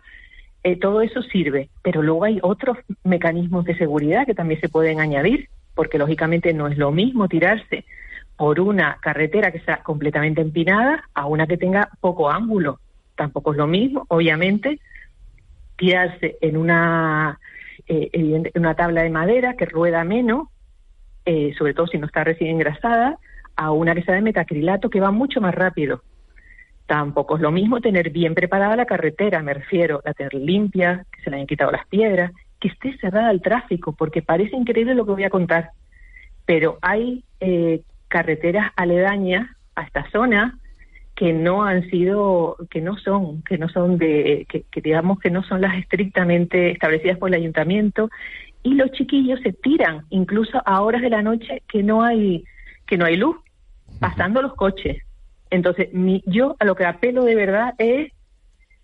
eh, todo eso sirve. Pero luego hay otros mecanismos de seguridad que también se pueden añadir, porque lógicamente no es lo mismo tirarse por una carretera que sea completamente empinada a una que tenga poco ángulo. Tampoco es lo mismo, obviamente, en una, eh, una tabla de madera que rueda menos, eh, sobre todo si no está recién engrasada, a una que sea de metacrilato que va mucho más rápido. Tampoco es lo mismo tener bien preparada la carretera, me refiero, la tener limpia, que se le hayan quitado las piedras, que esté cerrada al tráfico, porque parece increíble lo que voy a contar, pero hay eh, carreteras aledañas a esta zona que no han sido, que no son, que no son de, que, digamos que no son las estrictamente establecidas por el ayuntamiento, y los chiquillos se tiran incluso a horas de la noche que no hay, que no hay luz, pasando los coches. Entonces, mi, yo a lo que apelo de verdad es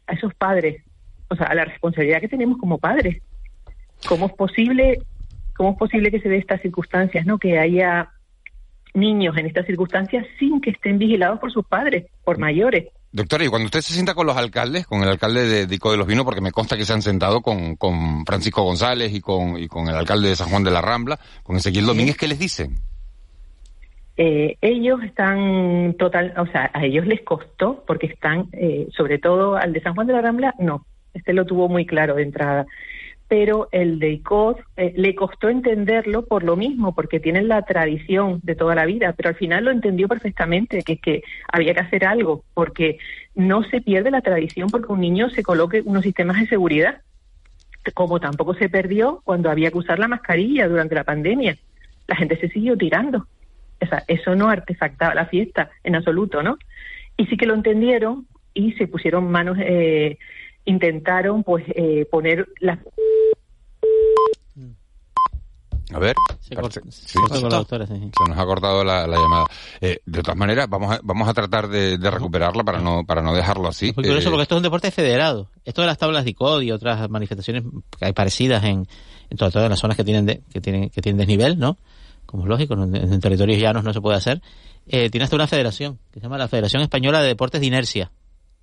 a esos padres, o sea, a la responsabilidad que tenemos como padres. ¿Cómo es posible, cómo es posible que se dé estas circunstancias, no? Que haya niños en estas circunstancias sin que estén vigilados por sus padres, por mayores. Doctora, y cuando usted se sienta con los alcaldes, con el alcalde de Dico de los Vinos, porque me consta que se han sentado con, con Francisco González y con, y con el alcalde de San Juan de la Rambla, con Ezequiel Domínguez, ¿qué les dicen? Eh, ellos están total, o sea, a ellos les costó porque están, eh, sobre todo al de San Juan de la Rambla, no, este lo tuvo muy claro de entrada. Pero el de ICOD eh, le costó entenderlo por lo mismo, porque tienen la tradición de toda la vida, pero al final lo entendió perfectamente, que, que había que hacer algo, porque no se pierde la tradición porque un niño se coloque unos sistemas de seguridad, como tampoco se perdió cuando había que usar la mascarilla durante la pandemia. La gente se siguió tirando. O sea, eso no artefactaba la fiesta en absoluto, ¿no? Y sí que lo entendieron y se pusieron manos, eh, intentaron pues eh, poner las a ver, se, se, nos ha cortado la, llamada. Eh, de todas maneras, vamos a, vamos a tratar de, recuperarla para no para no dejarlo así. Es muy curioso porque esto es un deporte federado. Esto de las tablas de ICOD y otras manifestaciones que hay parecidas en, en todas, las zonas que tienen que tienen que tienen desnivel, ¿no? Como es lógico, en, territorios llanos no se puede hacer. Eh, tiene hasta una federación que se llama la Federación Española de Deportes de Inercia,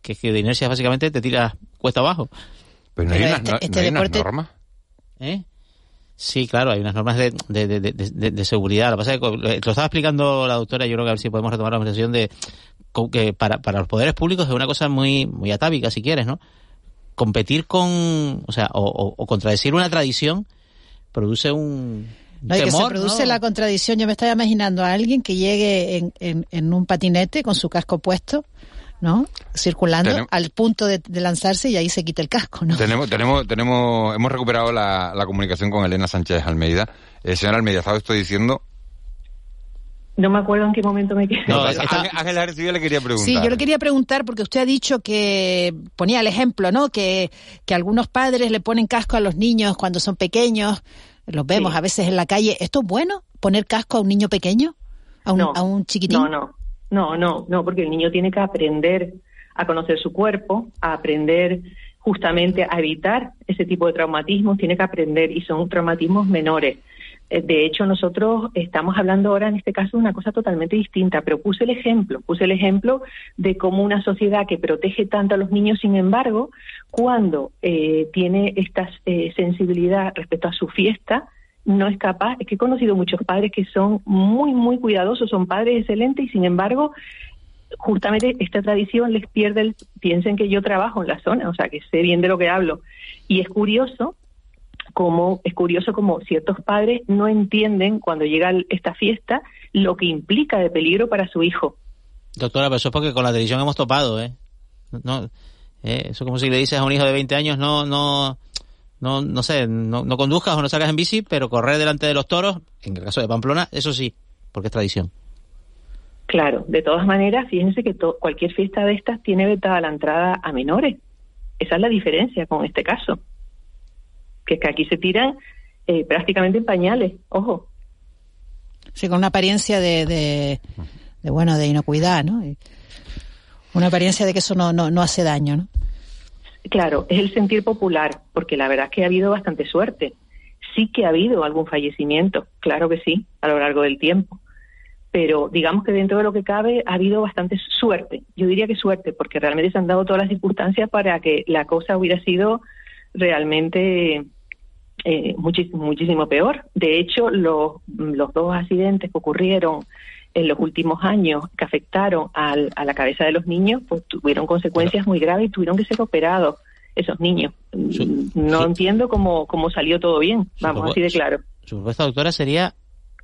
que es que de inercia básicamente te tira cuesta abajo. Pero no hay, una, este norma. ¿Eh? Sí, claro, hay unas normas de, de, de, de, seguridad. Lo que pasa es que lo estaba explicando la doctora, yo creo que a ver si podemos retomar la conversación de que para, para los poderes públicos es una cosa muy, muy atávica, si quieres, ¿no? Competir con, o sea, o, o, contradecir una tradición produce un, no, y que se produce la contradicción. Yo me estaba imaginando a alguien que llegue en, en, en un patinete con su casco puesto ¿no? Circulando al punto de, lanzarse y ahí se quita el casco, ¿no? Tenemos, tenemos, tenemos, hemos recuperado la, comunicación con Elena Sánchez Almeida. Eh, señora Almeida, ¿sabe estoy diciendo? No me acuerdo en qué momento me quedé. No, Ángel yo le quería preguntar. Sí, yo le quería preguntar porque usted ha dicho que ponía el ejemplo, ¿no? Que, que algunos padres le ponen casco a los niños cuando son pequeños. Los vemos a veces en la calle. ¿Esto es bueno? ¿Poner casco a un niño pequeño? ¿A un, a un chiquitín? No, no. No, no, no, porque el niño tiene que aprender a conocer su cuerpo, a aprender justamente a evitar ese tipo de traumatismos, tiene que aprender y son traumatismos menores. Eh, de hecho, nosotros estamos hablando ahora en este caso de una cosa totalmente distinta, pero puse el ejemplo, puse el ejemplo de cómo una sociedad que protege tanto a los niños, sin embargo, cuando eh, tiene esta eh, sensibilidad respecto a su fiesta, no es capaz, es que he conocido muchos padres que son muy, muy cuidadosos, son padres excelentes y sin embargo, justamente esta tradición les pierde el, piensen que yo trabajo en la zona, o sea, que sé bien de lo que hablo. Y es curioso como, es curioso como ciertos padres no entienden cuando llega esta fiesta lo que implica de peligro para su hijo. Doctora, pero eso es porque con la tradición hemos topado, ¿eh? No, eh, como si le dices a un hijo de 20 años, no, no, no, no sé, no, no conduzcas o no salgas en bici, pero correr delante de los toros, en el caso de Pamplona, eso sí, porque es tradición. Claro, de todas maneras, fíjense que cualquier fiesta de estas tiene vetada la entrada a menores. Esa es la diferencia con este caso. Que es que aquí se tiran eh, prácticamente en pañales, ojo. Sí, con una apariencia de, de, de bueno, de inocuidad, ¿no? Una apariencia de que eso no, no, no hace daño, ¿no? Claro, es el sentir popular, porque la verdad es que ha habido bastante suerte. Sí que ha habido algún fallecimiento, claro que sí, a lo largo del tiempo. Pero digamos que dentro de lo que cabe ha habido bastante suerte. Yo diría que suerte, porque realmente se han dado todas las circunstancias para que la cosa hubiera sido realmente eh, muchísimo, peor. De hecho, los, los dos accidentes que ocurrieron en los últimos años que afectaron al, a la cabeza de los niños, pues tuvieron consecuencias muy graves y tuvieron que ser operados esos niños. no entiendo cómo, cómo salió todo bien, vamos, así de claro. Su propuesta, doctora, sería,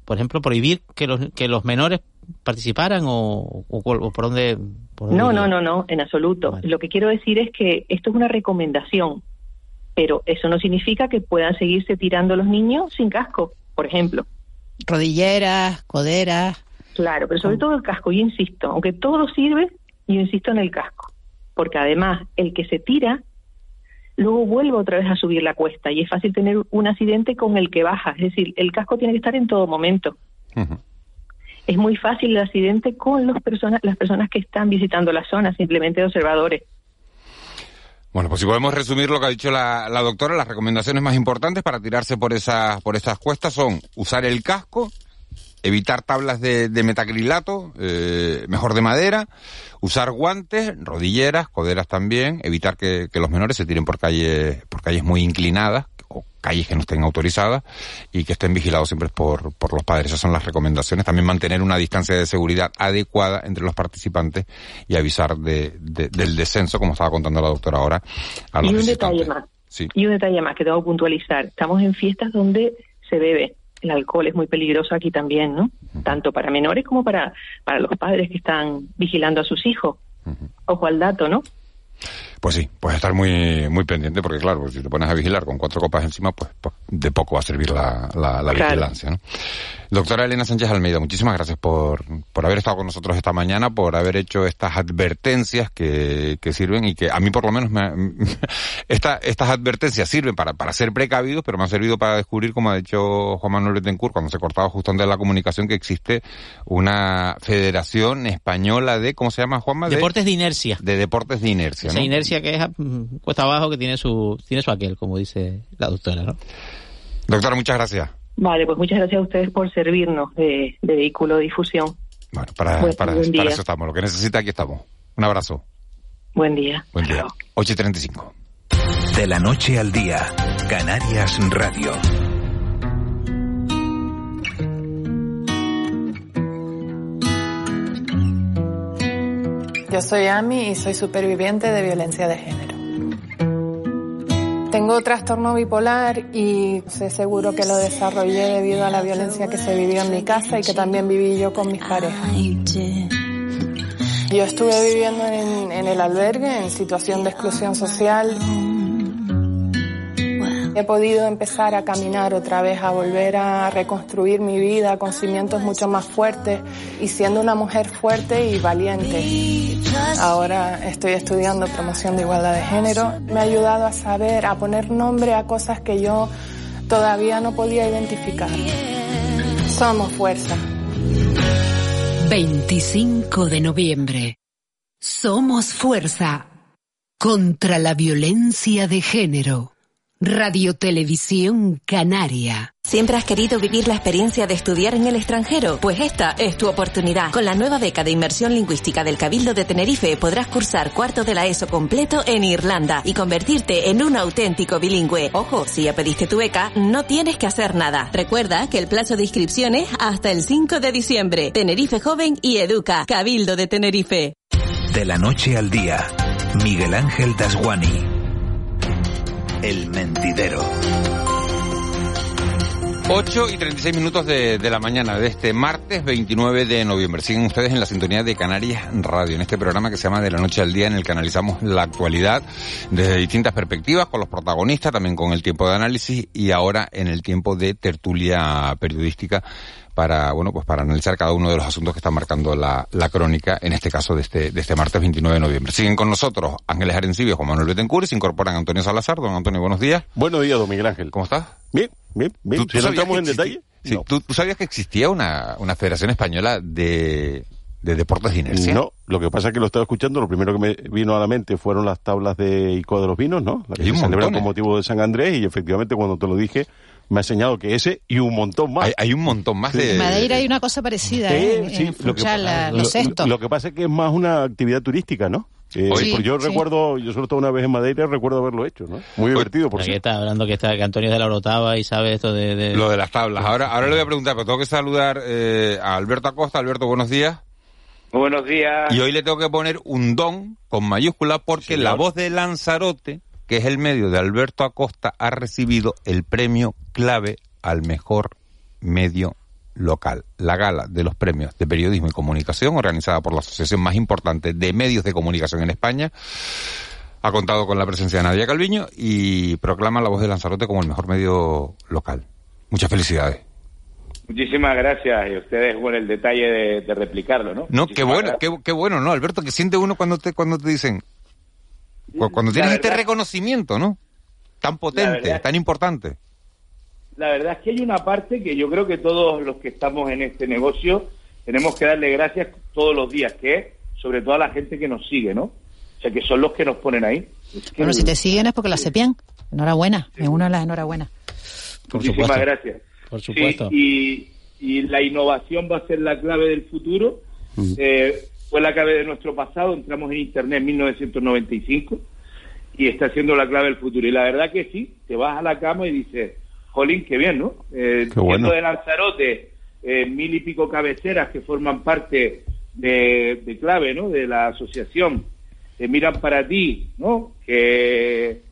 por ejemplo, prohibir que los, que los menores participaran o, o, por dónde... no, no, no, no, en absoluto. Lo que quiero decir es que esto es una recomendación, pero eso no significa que puedan seguirse tirando los niños sin casco, por ejemplo. Rodilleras, coderas. Claro, pero sobre todo el casco, yo insisto, aunque todo sirve, yo insisto en el casco, porque además el que se tira luego vuelve otra vez a subir la cuesta y es fácil tener un accidente con el que baja, es decir, el casco tiene que estar en todo momento. Es muy fácil el accidente con los personas, las personas que están visitando la zona, simplemente observadores. Bueno, pues si podemos resumir lo que ha dicho la, la doctora, las recomendaciones más importantes para tirarse por esas, por esas cuestas son usar el casco, evitar tablas de, metacrilato, eh, mejor de madera, usar guantes, rodilleras, coderas también, evitar que, los menores se tiren por calles, por calles muy inclinadas, o calles que no estén autorizadas y que estén vigilados siempre por, por los padres. Esas son las recomendaciones. También mantener una distancia de seguridad adecuada entre los participantes y avisar de, del descenso, como estaba contando la doctora ahora. A y un detalle más. Y un detalle más que tengo que puntualizar. Estamos en fiestas donde se bebe. El alcohol es muy peligroso aquí también, ¿no? Tanto para menores como para, para los padres que están vigilando a sus hijos. Ojo al dato, ¿no? Pues sí, pues estar muy muy pendiente porque claro, pues si te pones a vigilar con cuatro copas encima, pues, pues de poco va a servir la, la, vigilancia, ¿no? Doctora Elena Sánchez Almeida, muchísimas gracias por, por haber estado con nosotros esta mañana, por haber hecho estas advertencias que, que sirven y que a mí por lo menos me, esta, estas advertencias sirven para, para ser precavidos, pero me han servido para descubrir, como ha dicho Juan Manuel Betancourt, cuando se cortaba justo antes de la comunicación, que existe una federación española de, ¿cómo se llama, Juanma? deportes de inercia. De deportes de inercia, ¿no? inercia que es mm, cuesta abajo, que tiene su, tiene su aquel, como dice la doctora, ¿no? Doctora, muchas gracias. Vale, pues muchas gracias a ustedes por servirnos de, vehículo de difusión. Bueno, para, para, para eso estamos. Lo que necesita, aquí estamos. Un abrazo. Buen día. Buen día. 8.35. De la noche al día, Canarias Radio. Yo soy Ami y soy superviviente de violencia de género. Tengo trastorno bipolar y sé seguro que lo desarrollé debido a la violencia que se vivió en mi casa y que también viví yo con mis parejas. Yo estuve viviendo en, en el albergue en situación de exclusión social He podido empezar a caminar otra vez, a volver a reconstruir mi vida con cimientos mucho más fuertes y siendo una mujer fuerte y valiente. Ahora estoy estudiando promoción de igualdad de género. Me ha ayudado a saber, a poner nombre a cosas que yo todavía no podía identificar. Somos fuerza. 25 de noviembre. Somos fuerza contra la violencia de género. Radio Televisión Canaria. ¿Siempre has querido vivir la experiencia de estudiar en el extranjero? Pues esta es tu oportunidad. Con la nueva beca de inmersión lingüística del Cabildo de Tenerife podrás cursar cuarto de la ESO completo en Irlanda y convertirte en un auténtico bilingüe. Ojo, si ya pediste tu beca, no tienes que hacer nada. Recuerda que el plazo de inscripción es hasta el 5 de diciembre. Tenerife Joven y Educa. Cabildo de Tenerife. De la noche al día, Miguel Ángel Dasguani. El Mentidero. 8 y 36 minutos de, de, la mañana de este martes 29 de noviembre. Siguen ustedes en la sintonía de Canarias Radio, en este programa que se llama De la Noche al Día, en el que analizamos la actualidad desde distintas perspectivas, con los protagonistas, también con el tiempo de análisis y ahora en el tiempo de tertulia periodística para, bueno, pues para analizar cada uno de los asuntos que están marcando la, la crónica, en este caso de este, de este martes 29 de noviembre. Siguen con nosotros Ángeles Arencibio, Juan Manuel Betancourt y se incorporan Antonio Salazar. Don Antonio, buenos días. Buenos días, don Miguel Ángel. ¿Cómo estás? Bien, bien, bien. ¿Tú, en detalle? Sí, ¿tú, sabías que existía una, una federación española de, de deportes de inercia? No, lo que pasa es que lo estaba escuchando, lo primero que me vino a la mente fueron las tablas de ICO de los Vinos, ¿no? La que se celebran con motivo de San Andrés y efectivamente cuando te lo dije me ha enseñado que ese y un montón más. Hay, un montón más de... En Madeira hay una cosa parecida, ¿eh? sí, lo, que, lo, que pasa es que es más una actividad turística, ¿no? Eh, yo recuerdo, yo solo estaba una vez en Madeira, recuerdo haberlo hecho, ¿no? Muy divertido, por cierto. está hablando que, está, que Antonio es de la Orotava y sabe esto de, Lo de las tablas. Ahora, ahora le voy a preguntar, pero tengo que saludar eh, a Alberto Acosta. Alberto, buenos días. buenos días. Y hoy le tengo que poner un don con mayúscula porque la voz de Lanzarote que es el medio de Alberto Acosta, ha recibido el premio clave al mejor medio local. La gala de los premios de periodismo y comunicación, organizada por la asociación más importante de medios de comunicación en España, ha contado con la presencia de Nadia Calviño y proclama la voz de Lanzarote como el mejor medio local. Muchas felicidades. Muchísimas gracias. Y ustedes, bueno, el detalle de, replicarlo, ¿no? No, qué bueno, qué, qué, bueno, ¿no, Alberto? Que siente uno cuando te, cuando te dicen, cuando tienes este reconocimiento, ¿no? Tan potente, tan importante. La verdad es que hay una parte que yo creo que todos los que estamos en este negocio tenemos que darle gracias todos los días, que es sobre todo a la gente que nos sigue, ¿no? O sea, que son los que nos ponen ahí. bueno, si te siguen es porque la sepían. Enhorabuena, es una de las enhorabuenas. Muchísimas gracias. Por supuesto. y, y, la innovación va a ser la clave del futuro. Eh, fue la clave de nuestro pasado, entramos en Internet en 1995 y está siendo la clave del futuro. Y la verdad que sí, te vas a la cama y dices, jolín, qué bien, ¿no? Eh, de Lanzarote, eh, mil y pico cabeceras que forman parte de, clave, ¿no? De la asociación, que miran para ti, ¿no? Que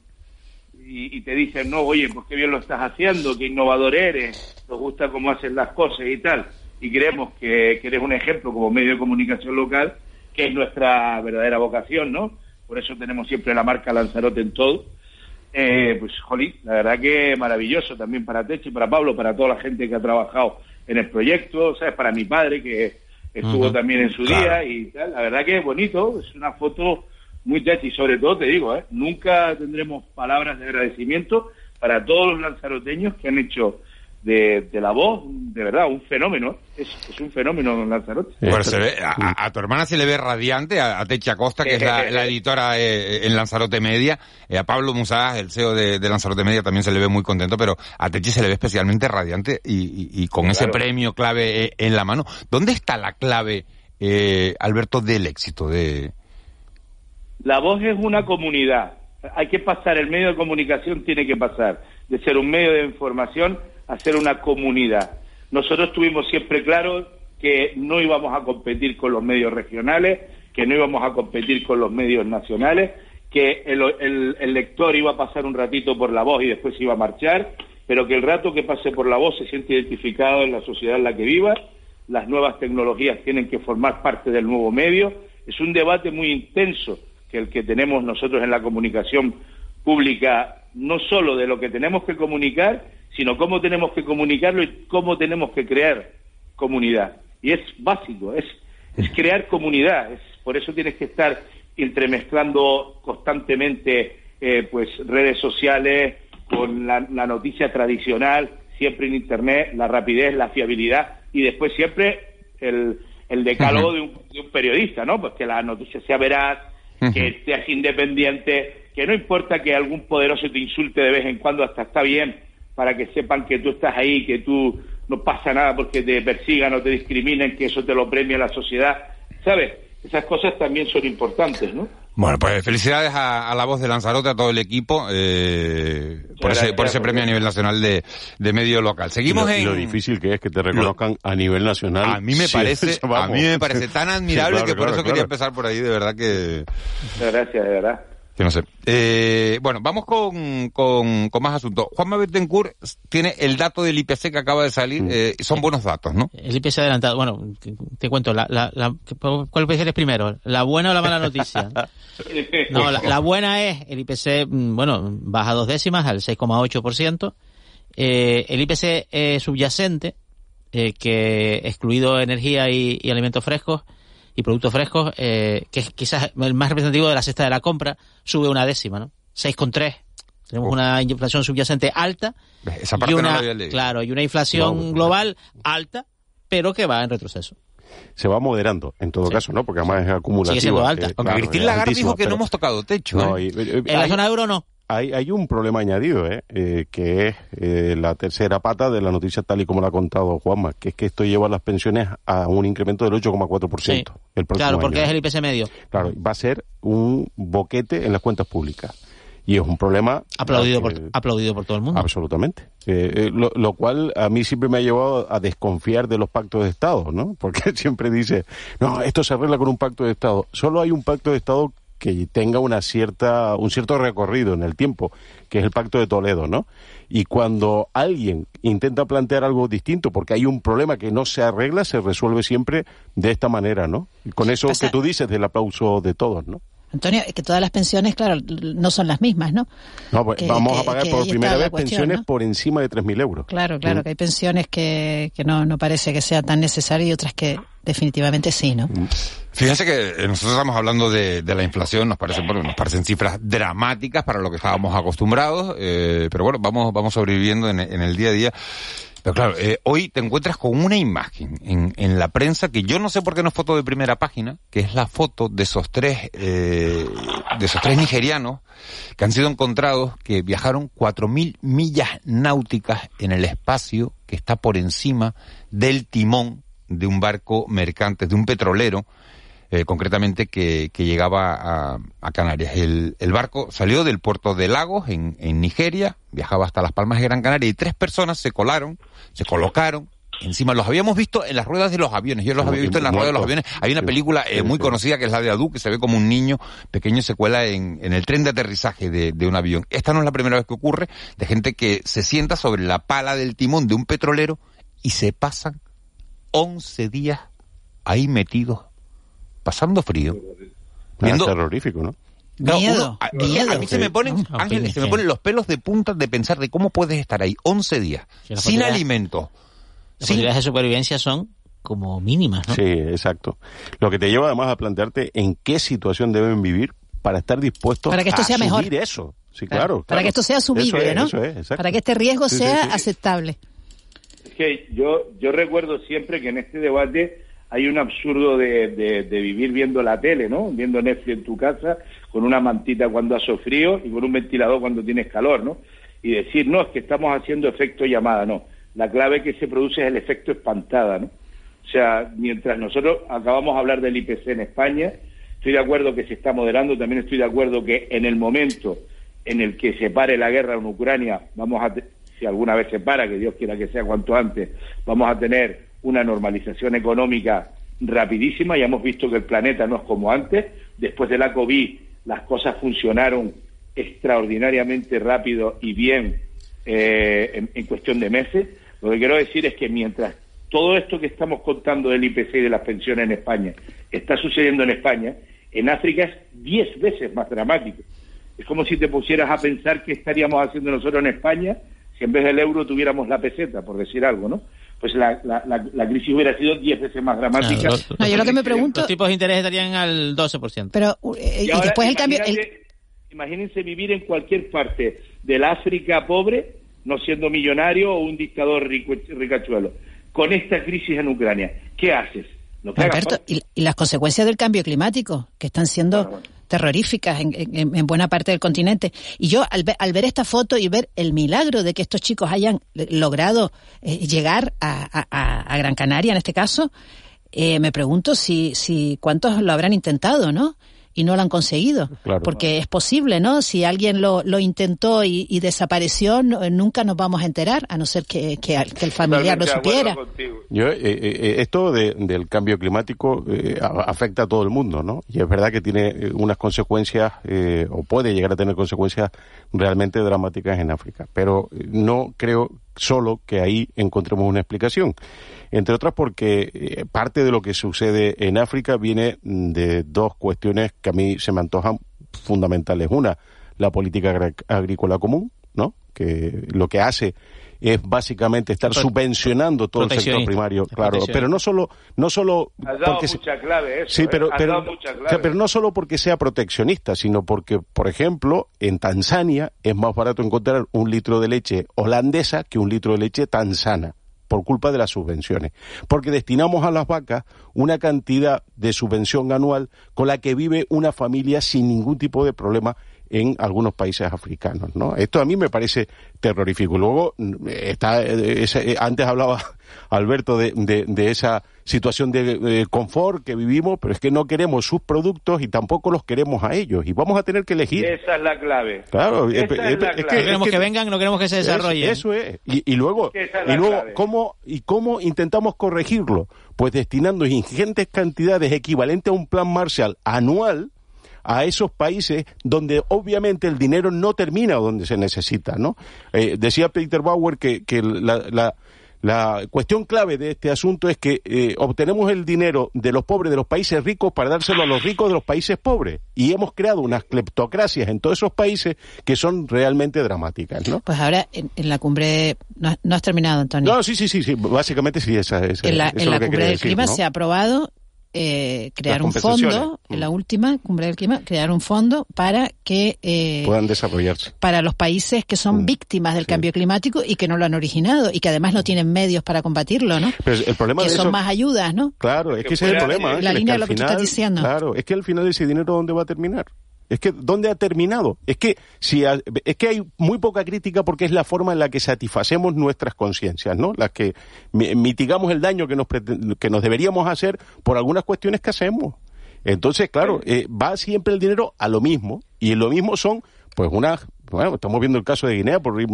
y, te dicen, no, oye, pues qué bien lo estás haciendo, qué innovador eres, nos gusta cómo haces las cosas y tal. Y creemos que, que eres un ejemplo como medio de comunicación local, que es nuestra verdadera vocación, ¿no? Por eso tenemos siempre la marca Lanzarote en todo. Eh, pues, jolín, la verdad que maravilloso también para Teche, para Pablo, para toda la gente que ha trabajado en el proyecto, ¿sabes? Para mi padre, que estuvo también en su día y tal. La verdad que es bonito, es una foto muy techi y sobre todo te digo, ¿eh? nunca tendremos palabras de agradecimiento para todos los lanzaroteños que han hecho de, la voz, de verdad, un fenómeno. Es, es un fenómeno en Lanzarote. a, tu hermana se le ve radiante, a, Techa Costa, que es la, editora eh, en Lanzarote Media, eh, a Pablo Musaz, el CEO de, Lanzarote Media, también se le ve muy contento, pero a Techa se le ve especialmente radiante y, con ese premio clave eh, en la mano. ¿Dónde está la clave, Alberto, del éxito de... La voz es una comunidad. Hay que pasar, el medio de comunicación tiene que pasar de ser un medio de información hacer una comunidad. Nosotros tuvimos siempre claro que no íbamos a competir con los medios regionales, que no íbamos a competir con los medios nacionales, que el, lector iba a pasar un ratito por la voz y después iba a marchar, pero que el rato que pase por la voz se siente identificado en la sociedad en la que viva, las nuevas tecnologías tienen que formar parte del nuevo medio. Es un debate muy intenso que el que tenemos nosotros en la comunicación pública, no solo de lo que tenemos que comunicar, sino cómo tenemos que comunicarlo y cómo tenemos que crear comunidad. Y es básico, es, es crear comunidad, es, por eso tienes que estar entremezclando constantemente eh, pues redes sociales con la, noticia tradicional, siempre en Internet, la rapidez, la fiabilidad y después siempre el, el decálogo de, un, de un, periodista, ¿no? Pues que la noticia sea veraz, que seas independiente, que no importa que algún poderoso te insulte de vez en cuando, hasta está bien, para que sepan que tú estás ahí, que tú no pasa nada porque te persigan o te discriminen, que eso te lo premia la sociedad. ¿Sabes? Esas cosas también son importantes, ¿no? Bueno, pues felicidades a, la voz de Lanzarote, a todo el equipo, eh, por, ese, por ese premio a nivel nacional de, de medio local. Seguimos en... lo difícil que es que te reconozcan a nivel nacional. A mí me parece, a mí me parece tan admirable que por eso quería empezar por ahí, de verdad que... Muchas gracias, de verdad. Que no sé. Eh, bueno, vamos con, con, con, más asuntos. Juanma Bettencourt tiene el dato del IPC que acaba de salir. Mm. Eh, son buenos datos, ¿no? El IPC adelantado. Bueno, te cuento. La, la, la, ¿Cuál es primero? ¿La buena o la mala noticia? no, la, buena es el IPC, mm, bueno, baja dos décimas al 6,8%. Eh, el IPC eh, subyacente, eh, que excluido energía y, y alimentos frescos, y productos frescos, eh, que es quizás el más representativo de la cesta de la compra, sube una décima, ¿no? 6,3. Tenemos una inflación subyacente alta. Esa parte y una, no Claro, y una inflación global alta, pero que va en retroceso se va moderando, en todo caso, ¿no? Porque además es acumulativa. Sigue siendo alta. Eh, Aunque Cristín Lagarde dijo que no hemos tocado techo. No, ¿eh? en la zona euro no hay, hay un problema añadido, ¿eh? eh que es eh, la tercera pata de la noticia tal y como la ha contado Juanma, que es que esto lleva las pensiones a un incremento del 8,4% sí, el próximo Claro, porque es el IPC medio. Claro, va a ser un boquete en las cuentas públicas. Y es un problema... Aplaudido, por, aplaudido por todo el mundo. Absolutamente. Eh, lo, lo, cual a mí siempre me ha llevado a desconfiar de los pactos de Estado, ¿no? Porque siempre dice, no, esto se arregla con un pacto de Estado. Solo hay un pacto de Estado que tenga una cierta, un cierto recorrido en el tiempo, que es el Pacto de Toledo, ¿no? Y cuando alguien intenta plantear algo distinto porque hay un problema que no se arregla, se resuelve siempre de esta manera, ¿no? Y con eso que tú dices del aplauso de todos, ¿no? Antonio, que todas las pensiones, claro, no son las mismas, ¿no? No, pues vamos a pagar por primera vez pensiones por encima de 3.000 euros. Claro, claro, mm. que hay pensiones que, que no, no parece que sea tan necesario y otras que definitivamente sí, ¿no? Mm. Fíjense que eh, nosotros estamos hablando de, de la inflación, nos parecen, bueno, nos parecen cifras dramáticas para lo que estábamos acostumbrados, eh, pero bueno, vamos, vamos sobreviviendo en, en el día a día. Pero claro, eh, hoy te encuentras con una imagen en, en, la prensa que yo no sé por qué no es foto de primera página, que es la foto de esos tres, eh, de esos tres nigerianos que han sido encontrados, que viajaron cuatro mil millas náuticas en el espacio que está por encima del timón de un barco mercante, de un petrolero, eh, concretamente que, llegaba a, Canarias. El, barco salió del puerto de Lagos, en, en Nigeria, viajaba hasta las Palmas de Gran Canaria y tres personas se colaron, se colocaron encima los habíamos visto en las ruedas de los aviones. Yo los había visto en las ruedas de los aviones. Hay una película eh, muy conocida que es la de Adu, que se ve como un niño pequeño se cuela en, el tren de aterrizaje de, un avión. Esta no es la primera vez que ocurre, de gente que se sienta sobre la pala del timón de un petrolero y se pasan 11 días ahí metidos, pasando frío. Viendo, terrorífico, ¿no? miedo, a, mí se me ponen, se me ponen los pelos de punta de pensar de cómo puedes estar ahí 11 días sin alimento, las posibilidades de supervivencia son como mínimas, ¿no? Sí, exacto. Lo que te lleva además a plantearte en qué situación deben vivir para estar dispuestos para que esto a sea mejor. eso. Sí, claro. Para que esto sea asumible, ¿no? para que este riesgo sea aceptable. Es que yo, yo recuerdo siempre que en este debate hay un absurdo de, de, vivir viendo la tele, ¿no? Viendo Netflix en tu casa, con una mantita cuando hace frío y con un ventilador cuando tienes calor, ¿no? Y decir, no, es que estamos haciendo efecto llamada, no la clave que se produce es el efecto espantada, ¿no? O sea, mientras nosotros acabamos de hablar del IPC en España, estoy de acuerdo que se está moderando, también estoy de acuerdo que en el momento en el que se pare la guerra en Ucrania, vamos a, si alguna vez se para, que Dios quiera que sea cuanto antes, vamos a tener una normalización económica rapidísima. Ya hemos visto que el planeta no es como antes. Después de la COVID, las cosas funcionaron extraordinariamente rápido y bien eh, en cuestión de meses. Lo que quiero decir es que mientras todo esto que estamos contando del IPC y de las pensiones en España está sucediendo en España, en África es diez veces más dramático. Es como si te pusieras a pensar qué estaríamos haciendo nosotros en España si en vez del euro tuviéramos la peseta, por decir algo, ¿no? Pues la, la, crisis hubiera sido diez veces más dramática. no, yo lo que me pregunto... Los tipos de interés estarían al 12%. Pero, eh, y, después el cambio... Imagínense vivir en cualquier parte del África pobre no siendo millonario o un dictador ricachuelo. Con esta crisis en Ucrania, ¿qué haces? y, las consecuencias del cambio climático, que están siendo terroríficas en, buena parte del continente. Y yo, al ver, esta foto y ver el milagro de que estos chicos hayan logrado eh, llegar a, Gran Canaria, en este caso, eh, me pregunto si, si cuántos lo habrán intentado, ¿no? Y no lo han conseguido. porque es posible, ¿no? Si alguien lo, lo intentó y, desapareció, nunca nos vamos a enterar, a no ser que, que, el familiar lo supiera. Yo, eh, eh, eh, esto del cambio climático afecta a todo el mundo, ¿no? Y es verdad que tiene unas consecuencias, o puede llegar a tener consecuencias realmente dramáticas en África. Pero no creo solo que ahí encontremos una explicación entre otras porque eh, parte de lo que sucede en África viene de dos cuestiones que a mí se me antojan fundamentales. Una, la política agrícola común, ¿no? Que lo que hace es básicamente estar subvencionando todo el sector primario, claro, pero no solo no solo porque mucha clave sí, pero pero, pero no solo porque sea proteccionista, sino porque, por ejemplo, en Tanzania es más barato encontrar un litro de leche holandesa que un litro de leche tanzana por culpa de las subvenciones, porque destinamos a las vacas una cantidad de subvención anual con la que vive una familia sin ningún tipo de problema en algunos países africanos, ¿no? Esto a mí me parece terrorífico. Luego está antes hablaba Alberto de, de, esa situación de, confort que vivimos, pero es que no queremos sus productos y tampoco los queremos a ellos y vamos a tener que elegir. Esa es la clave. Claro, es, que, queremos que, vengan, no queremos que se desarrollen. eso es. Y, luego, y luego ¿cómo, ¿y cómo intentamos corregirlo? Pues destinando ingentes cantidades equivalentes a un plan Marshall anual a esos países donde obviamente el dinero no termina donde se necesita, ¿no? Eh, decía Peter Bauer que, que la, la, cuestión clave de este asunto es que eh, obtenemos el dinero de los pobres de los países ricos para dárselo a los ricos de los países pobres. Y hemos creado unas cleptocracias en todos esos países que son realmente dramáticas, ¿no? Pues ahora en, la cumbre... No, has terminado, Antonio. No, sí, sí, sí, sí. Básicamente sí, esa, esa En la, en la cumbre del clima se ha aprobado eh, crear un fondo, en la mm. última cumbre del clima, crear un fondo para que eh, puedan desarrollarse. Para los países que son mm. víctimas del cambio climático y que no lo han originado y que además no tienen medios para combatirlo, ¿no? el problema que son más ayudas, ¿no? Claro, es que, ese es el problema. La línea de lo que tú estás diciendo. Claro, es que al final ese dinero dónde va a terminar. Es que, ¿dónde ha terminado? Es que, si es que hay muy poca crítica porque es la forma en la que satisfacemos nuestras conciencias, ¿no? Las que mitigamos el daño que nos, que nos deberíamos hacer por algunas cuestiones que hacemos. Entonces, claro, eh, va siempre el dinero a lo mismo, y lo mismo son, pues, unas, bueno, estamos viendo el caso de Guinea por, ir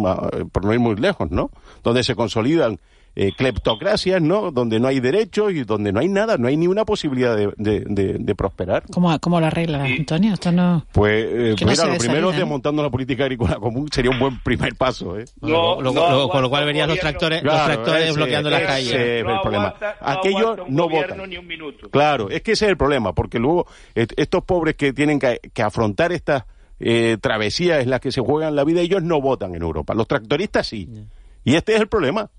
por no ir muy lejos, ¿no? Donde se consolidan eh, cleptocracias, ¿no? Donde no hay derechos y donde no hay nada, no hay ni una posibilidad de, de, prosperar. ¿Cómo, ¿Cómo lo arregla, Antonio? Esto no... Pues, eh, mira, lo primero es desmontando la política agrícola común sería un buen primer paso, ¿eh? con lo cual verías los tractores, los tractores bloqueando las calles. Ese es el problema. Aquellos no votan. Claro, es que ese es el problema, porque luego estos pobres que tienen que, afrontar estas eh, travesías en las que se juegan la vida, ellos no votan en Europa. Los tractoristas sí. Y este es el problema.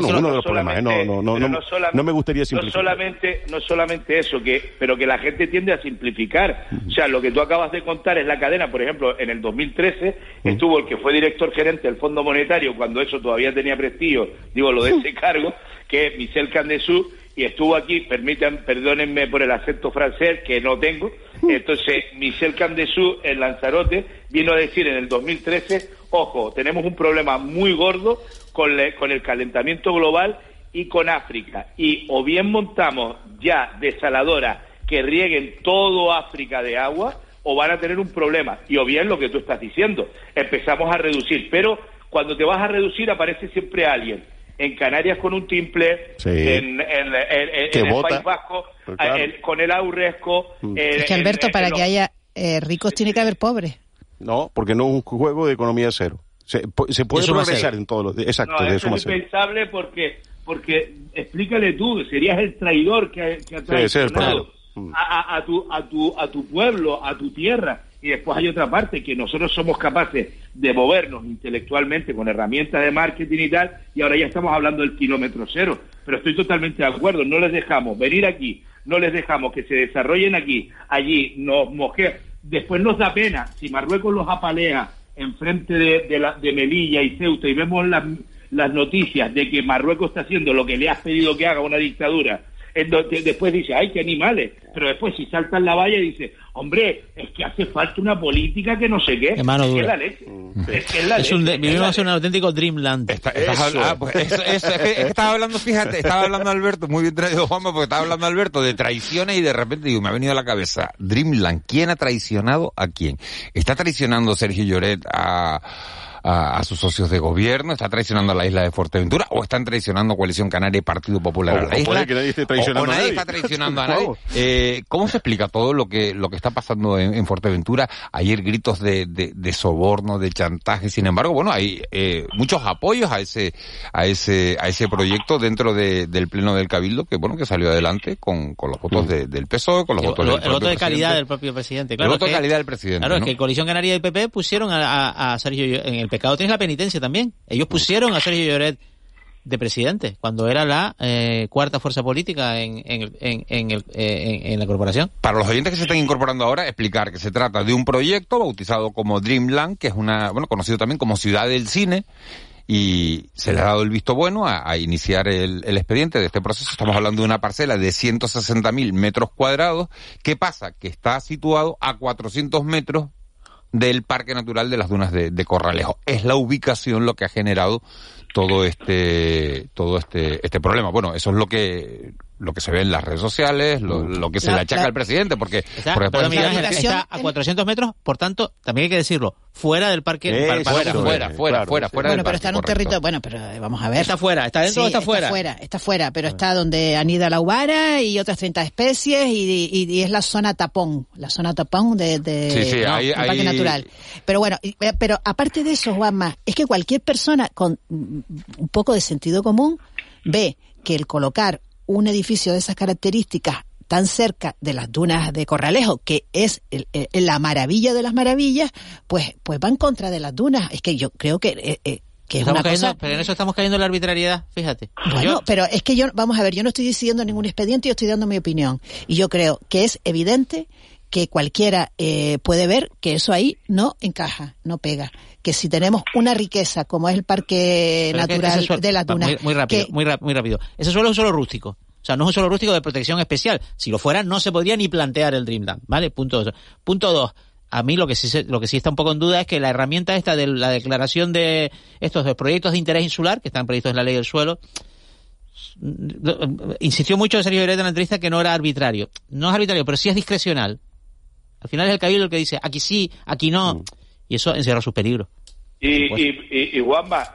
Bueno, uno de los problemas, ¿eh? no, no, no, no, no, me gustaría simplificar. No solamente, no solamente eso, que, pero que la gente tiende a simplificar. O sea, lo que tú acabas de contar es la cadena, por ejemplo, en el 2013 estuvo el que fue director gerente del Fondo Monetario, cuando eso todavía tenía prestigio, digo lo de ese cargo, que es Michel Candesú, y estuvo aquí, permitan, perdónenme por el acento francés, que no tengo, entonces Michel Candesú, en Lanzarote, vino a decir en el 2013, ojo, tenemos un problema muy gordo con, con el calentamiento global y con África, y o bien montamos ya desaladoras que rieguen todo África de agua, o van a tener un problema, y o bien lo que tú estás diciendo, empezamos a reducir, pero cuando te vas a reducir aparece siempre alguien. En Canarias con un timple, en, el País Vasco pues con el Aurresco. Mm. es que Alberto, para que haya eh, ricos tiene que haber pobres. No, porque no es un juego de economía cero. Se, se puede progresar en todos los... Exacto, no, es impensable porque, porque, explícale tú, serías el traidor que, que ha traicionado a, a, tu, a, tu, a tu pueblo, a tu tierra. Y después hay otra parte que nosotros somos capaces de movernos intelectualmente con herramientas de marketing y tal, y ahora ya estamos hablando del kilómetro cero. Pero estoy totalmente de acuerdo, no les dejamos venir aquí, no les dejamos que se desarrollen aquí, allí, nos moje. Después nos da pena, si Marruecos los apalea enfrente de, de, la, de Melilla y Ceuta y vemos las, las noticias de que Marruecos está haciendo lo que le has pedido que haga una dictadura después dice, ay, qué animales. Pero después si salta en la valla dice, hombre, es que hace falta una política que no sé qué. es, que es la leche. Es que es la leche. Un, vivimos en un auténtico dreamland. ah, pues eso, es, que estaba hablando, fíjate, estaba hablando Alberto, muy bien traído Juanma, porque estaba hablando Alberto de traiciones y de repente digo, me ha venido a la cabeza, Dreamland, ¿quién ha traicionado a quién? ¿Está traicionando Sergio Lloret a a, sus socios de gobierno, está traicionando a la isla de Fuerteventura o están traicionando Coalición Canaria y Partido Popular a la isla. Que nadie esté traicionando o, nadie, está traicionando a nadie. Eh, ¿Cómo se explica todo lo que lo que está pasando en, Fuerteventura? Ayer gritos de, de, soborno, de chantaje. Sin embargo, bueno, hay eh, muchos apoyos a ese a ese a ese proyecto dentro del pleno del cabildo que bueno que salió adelante con, con los votos mm. del PSOE, con los votos del el voto de calidad del propio presidente. Claro, el voto de calidad del presidente. Claro, es que Coalición Canaria y el PP pusieron a, a Sergio en el pecado tienes la penitencia también. Ellos pusieron a Sergio Lloret de presidente cuando era la eh, cuarta fuerza política eh, en, la corporación. Para los oyentes que se están incorporando ahora, explicar que se trata de un proyecto bautizado como Dreamland, que es una, bueno, conocido también como Ciudad del Cine, y se le ha dado el visto bueno a, iniciar el, el, expediente de este proceso. Estamos hablando de una parcela de 160.000 metros cuadrados. ¿Qué pasa? Que está situado a 400 metros del Parque Natural de las Dunas de, Corralejo. Es la ubicación lo que ha generado todo este todo este este problema. Bueno, eso es lo que lo que se ve en las redes sociales, lo, lo que se le achaca al presidente, porque, está, está a 400 metros, por tanto, también hay que decirlo, fuera del parque. fuera, fuera, fuera, fuera, fuera, Bueno, pero está en un territorio, bueno, pero eh, vamos a ver. Está fuera, está dentro o está, fuera. Está fuera, está fuera, pero está donde anida la ubara y otras 30 especies y, y, es la zona tapón, la zona tapón de, de parque natural. Pero bueno, eh, pero aparte de eso, Juanma, es que cualquier persona con un poco de sentido común ve que el colocar un edificio de esas características tan cerca de las dunas de Corralejo, que es la maravilla de las maravillas, pues, pues va en contra de las dunas. Es que yo creo que... Eh, eh, que es una cosa... Pero en eso estamos cayendo en la arbitrariedad, fíjate. Bueno, pero es que yo, vamos a ver, yo no estoy decidiendo ningún expediente, yo estoy dando mi opinión. Y yo creo que es evidente que cualquiera eh, puede ver que eso ahí no encaja, no pega. Que si tenemos una riqueza como es el Parque Natural de las Dunas... Muy, rápido, muy, muy rápido. Ese suelo es un suelo rústico. O sea, no es un suelo rústico de protección especial. Si lo fuera, no se podría ni plantear el Dreamland, ¿vale? Punto dos. Punto dos. A mí lo que sí lo que sí está un poco en duda es que la herramienta esta de la declaración de estos proyectos de interés insular, que están previstos en la ley del suelo, insistió mucho Sergio Lloret en la entrevista que no era arbitrario. No es arbitrario, pero sí es discrecional. Al final es el cabildo el que dice aquí sí, aquí no. Mm. Y eso encierra sus peligros. Y, y, y,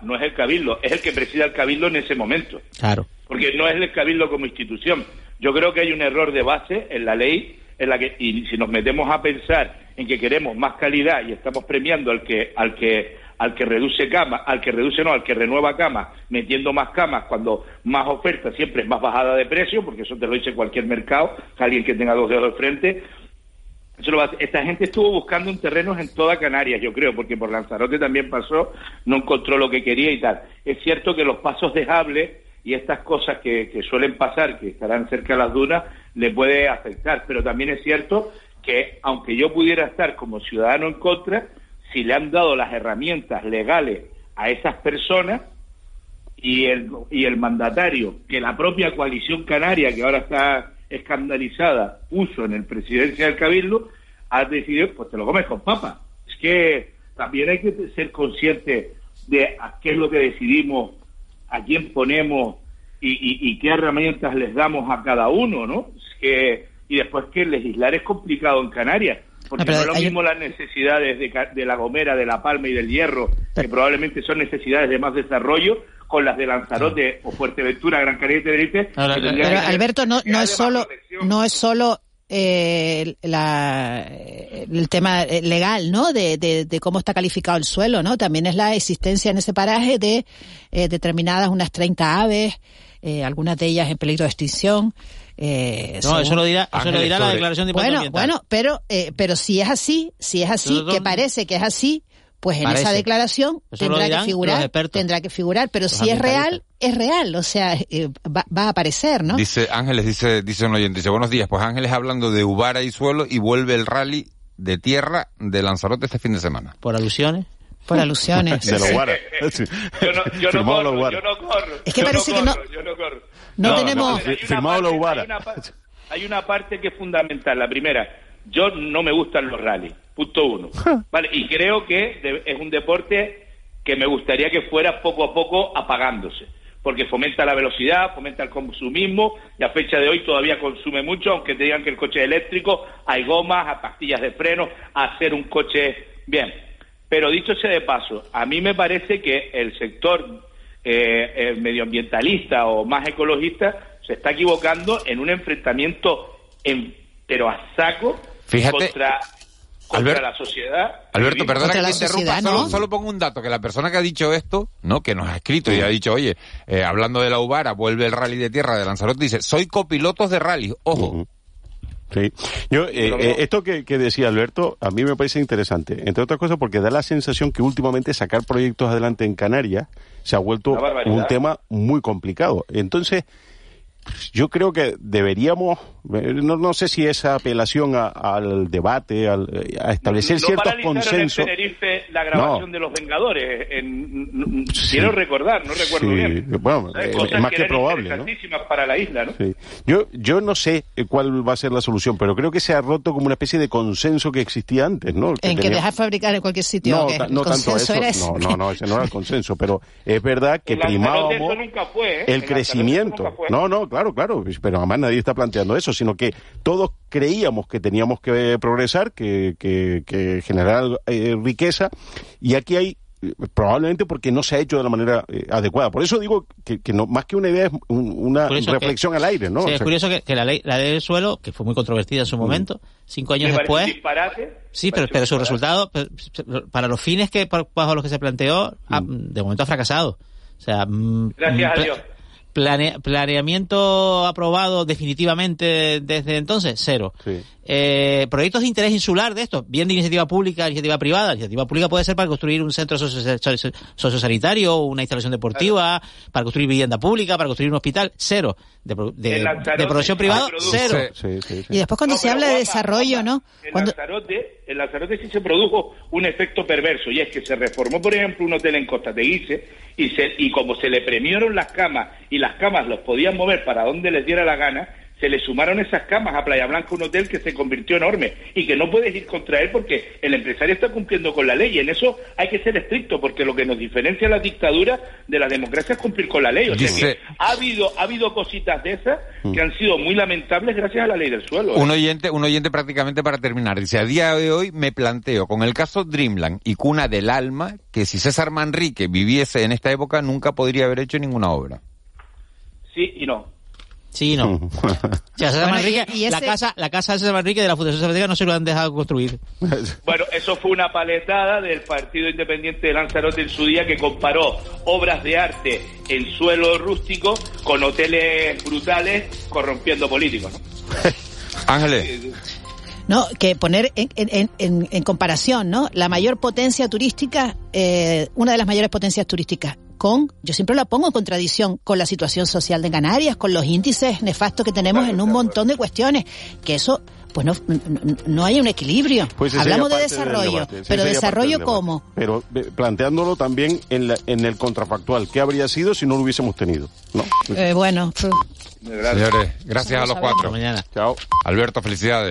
no es el cabildo, es el que presida el cabildo en ese momento. Claro. Porque no es el cabildo como institución. Yo creo que hay un error de base en la ley en la que y si nos metemos a pensar en que queremos más calidad y estamos premiando al que al que al que reduce camas, al que reduce no, al que renueva camas, metiendo más camas cuando más oferta siempre es más bajada de precio, porque eso te lo dice cualquier mercado, alguien que tenga dos dedos de frente. Esta gente estuvo buscando un terreno en toda Canarias, yo creo, porque por Lanzarote también pasó, no encontró lo que quería y tal. Es cierto que los pasos dejables y estas cosas que, que suelen pasar, que estarán cerca de las dunas, le puede afectar. Pero también es cierto que, aunque yo pudiera estar como ciudadano en contra, si le han dado las herramientas legales a esas personas y el, y el mandatario que la propia coalición canaria, que ahora está escandalizada, puso en el presidencia del Cabildo, ha decidido, pues te lo comes con papa. Es que también hay que ser consciente de qué es lo que decidimos, a quién ponemos y, y, qué herramientas les damos a cada uno, ¿no? Es que, y después que legislar es complicado en Canarias porque no, es lo mismo las necesidades de, La Gomera, de La Palma y del Hierro, que probablemente son necesidades de más desarrollo, con las de Lanzarote o Fuerteventura, Gran Canaria y Tenerife. pero, Alberto, no, no es solo, no es solo eh, la, el tema legal, ¿no? De, de, cómo está calificado el suelo, ¿no? También es la existencia en ese paraje de eh, determinadas unas 30 aves, eh, algunas de ellas en peligro de extinción. Eh, no, eso lo dirá, eso lo dirá la declaración de Bueno, bueno, pero, eh, pero si es así, si es así, que parece que es así, pues en esa declaración tendrá que figurar, tendrá que figurar, pero si es real, es real, o sea, eh, va, a aparecer, ¿no? Dice Ángeles, dice, dice un oyente, dice, buenos días, pues Ángeles hablando de Ubara y suelo y vuelve el rally de tierra de Lanzarote este fin de semana. ¿Por alusiones? Por alusiones. de los guara. Yo no, yo no corro, yo no corro. Es que parece que no, no, tenemos... Firmado Hay una parte que es fundamental. La primera, yo no me gustan los rallies, punto uno. Vale, y creo que es un deporte que me gustaría que fuera poco a poco apagándose, porque fomenta la velocidad, fomenta el consumismo, y a fecha de hoy todavía consume mucho, aunque te digan que el coche eléctrico, hay gomas, hay pastillas de freno, hacer un coche bien. Pero dicho sea de paso, a mí me parece que el sector eh, eh, medioambientalista o más ecologista se está equivocando en un enfrentamiento en, pero a saco contra, contra la sociedad. Alberto, perdona que te interrumpa, solo, pongo un dato, que la persona que ha dicho esto, ¿no? que nos ha escrito y ha dicho, oye, eh, hablando de la Ubara, vuelve el rally de tierra de Lanzarote, dice, soy copilotos de rally, ojo. Sí. Yo, eh, esto que, que, decía Alberto, a mí me parece interesante, entre otras cosas porque da la sensación que últimamente sacar proyectos adelante en Canarias se ha vuelto un tema muy complicado. Entonces, yo creo que deberíamos, eh, no, no sé si esa apelación al debate, al, a establecer ciertos consensos. En la grabación de Los Vengadores, en, quiero recordar, no recuerdo bien. Bueno, eh, es más que, probable. ¿no? para la isla, ¿no? Yo, yo no sé cuál va a ser la solución, pero creo que se ha roto como una especie de consenso que existía antes, ¿no? en que dejar fabricar en cualquier sitio. No, no tanto eso. No, no, no, ese no era el consenso, pero es verdad que primábamos ¿eh? el crecimiento. No, no, claro, claro, pero además nadie está planteando eso, sino que todos creíamos que teníamos que progresar, que, que, generar eh, riqueza, y aquí hay probablemente porque no se ha hecho de la manera eh, adecuada. Por eso digo que, no, más que una idea es una reflexión al aire, ¿no? Sí, es curioso que, la, ley, la ley del suelo, que fue muy controvertida en su mm. momento, cinco años después... sí, pero, pero su resultado, para los fines que bajo los que se planteó, mm. de momento ha fracasado. O sea, mm, Gracias a Dios planeamiento aprobado definitivamente desde entonces, cero. Eh, proyectos de interés insular de esto, bien de iniciativa pública, iniciativa privada. La iniciativa pública puede ser para construir un centro sociosanitario, una instalación deportiva, para construir vivienda pública, para construir un hospital, cero. De, de, de producción privada, cero. y después cuando se habla de desarrollo, ¿no? En Lanzarote, en Lanzarote sí se produjo un efecto perverso, y es que se reformó, por ejemplo, un hotel en Costa Teguise, y, se, y como se le premiaron las camas, y las camas los podían mover para donde les diera la gana, se le sumaron esas camas a Playa Blanca, un hotel que se convirtió enorme y que no puedes ir contra él porque el empresario está cumpliendo con la ley y en eso hay que ser estricto porque lo que nos diferencia la dictadura de la democracia es cumplir con la ley. O sea que ha habido, ha habido cositas de esas que mm. han sido muy lamentables gracias a la ley del suelo. ¿eh? Un oyente, un oyente prácticamente para terminar, dice, a día de hoy me planteo con el caso Dreamland y Cuna del Alma que si César Manrique viviese en esta época nunca podría haber hecho ninguna obra. Sí y no. Sí, no. la casa, la casa de César Manrique de la Fundación César no se lo han dejado construir. Bueno, eso fue una paletada del Partido Independiente de Lanzarote en su día que comparó obras de arte en suelo rústico con hoteles brutales corrompiendo políticos. Ángeles. No, que poner en, en, en, comparación, ¿no? La mayor potencia turística, eh, una de las mayores potencias turísticas con, yo siempre la pongo en contradicción con la situación social de Canarias, con los índices nefastos que tenemos en un montón de cuestiones, que eso pues no, no hay un equilibrio. Pues Hablamos de desarrollo, pero desarrollo cómo. Pero planteándolo también en, la, en el contrafactual, ¿qué habría sido si no lo hubiésemos tenido? No. Eh, bueno. Señores, gracias a los cuatro. Mañana. Chao. Alberto, felicidades.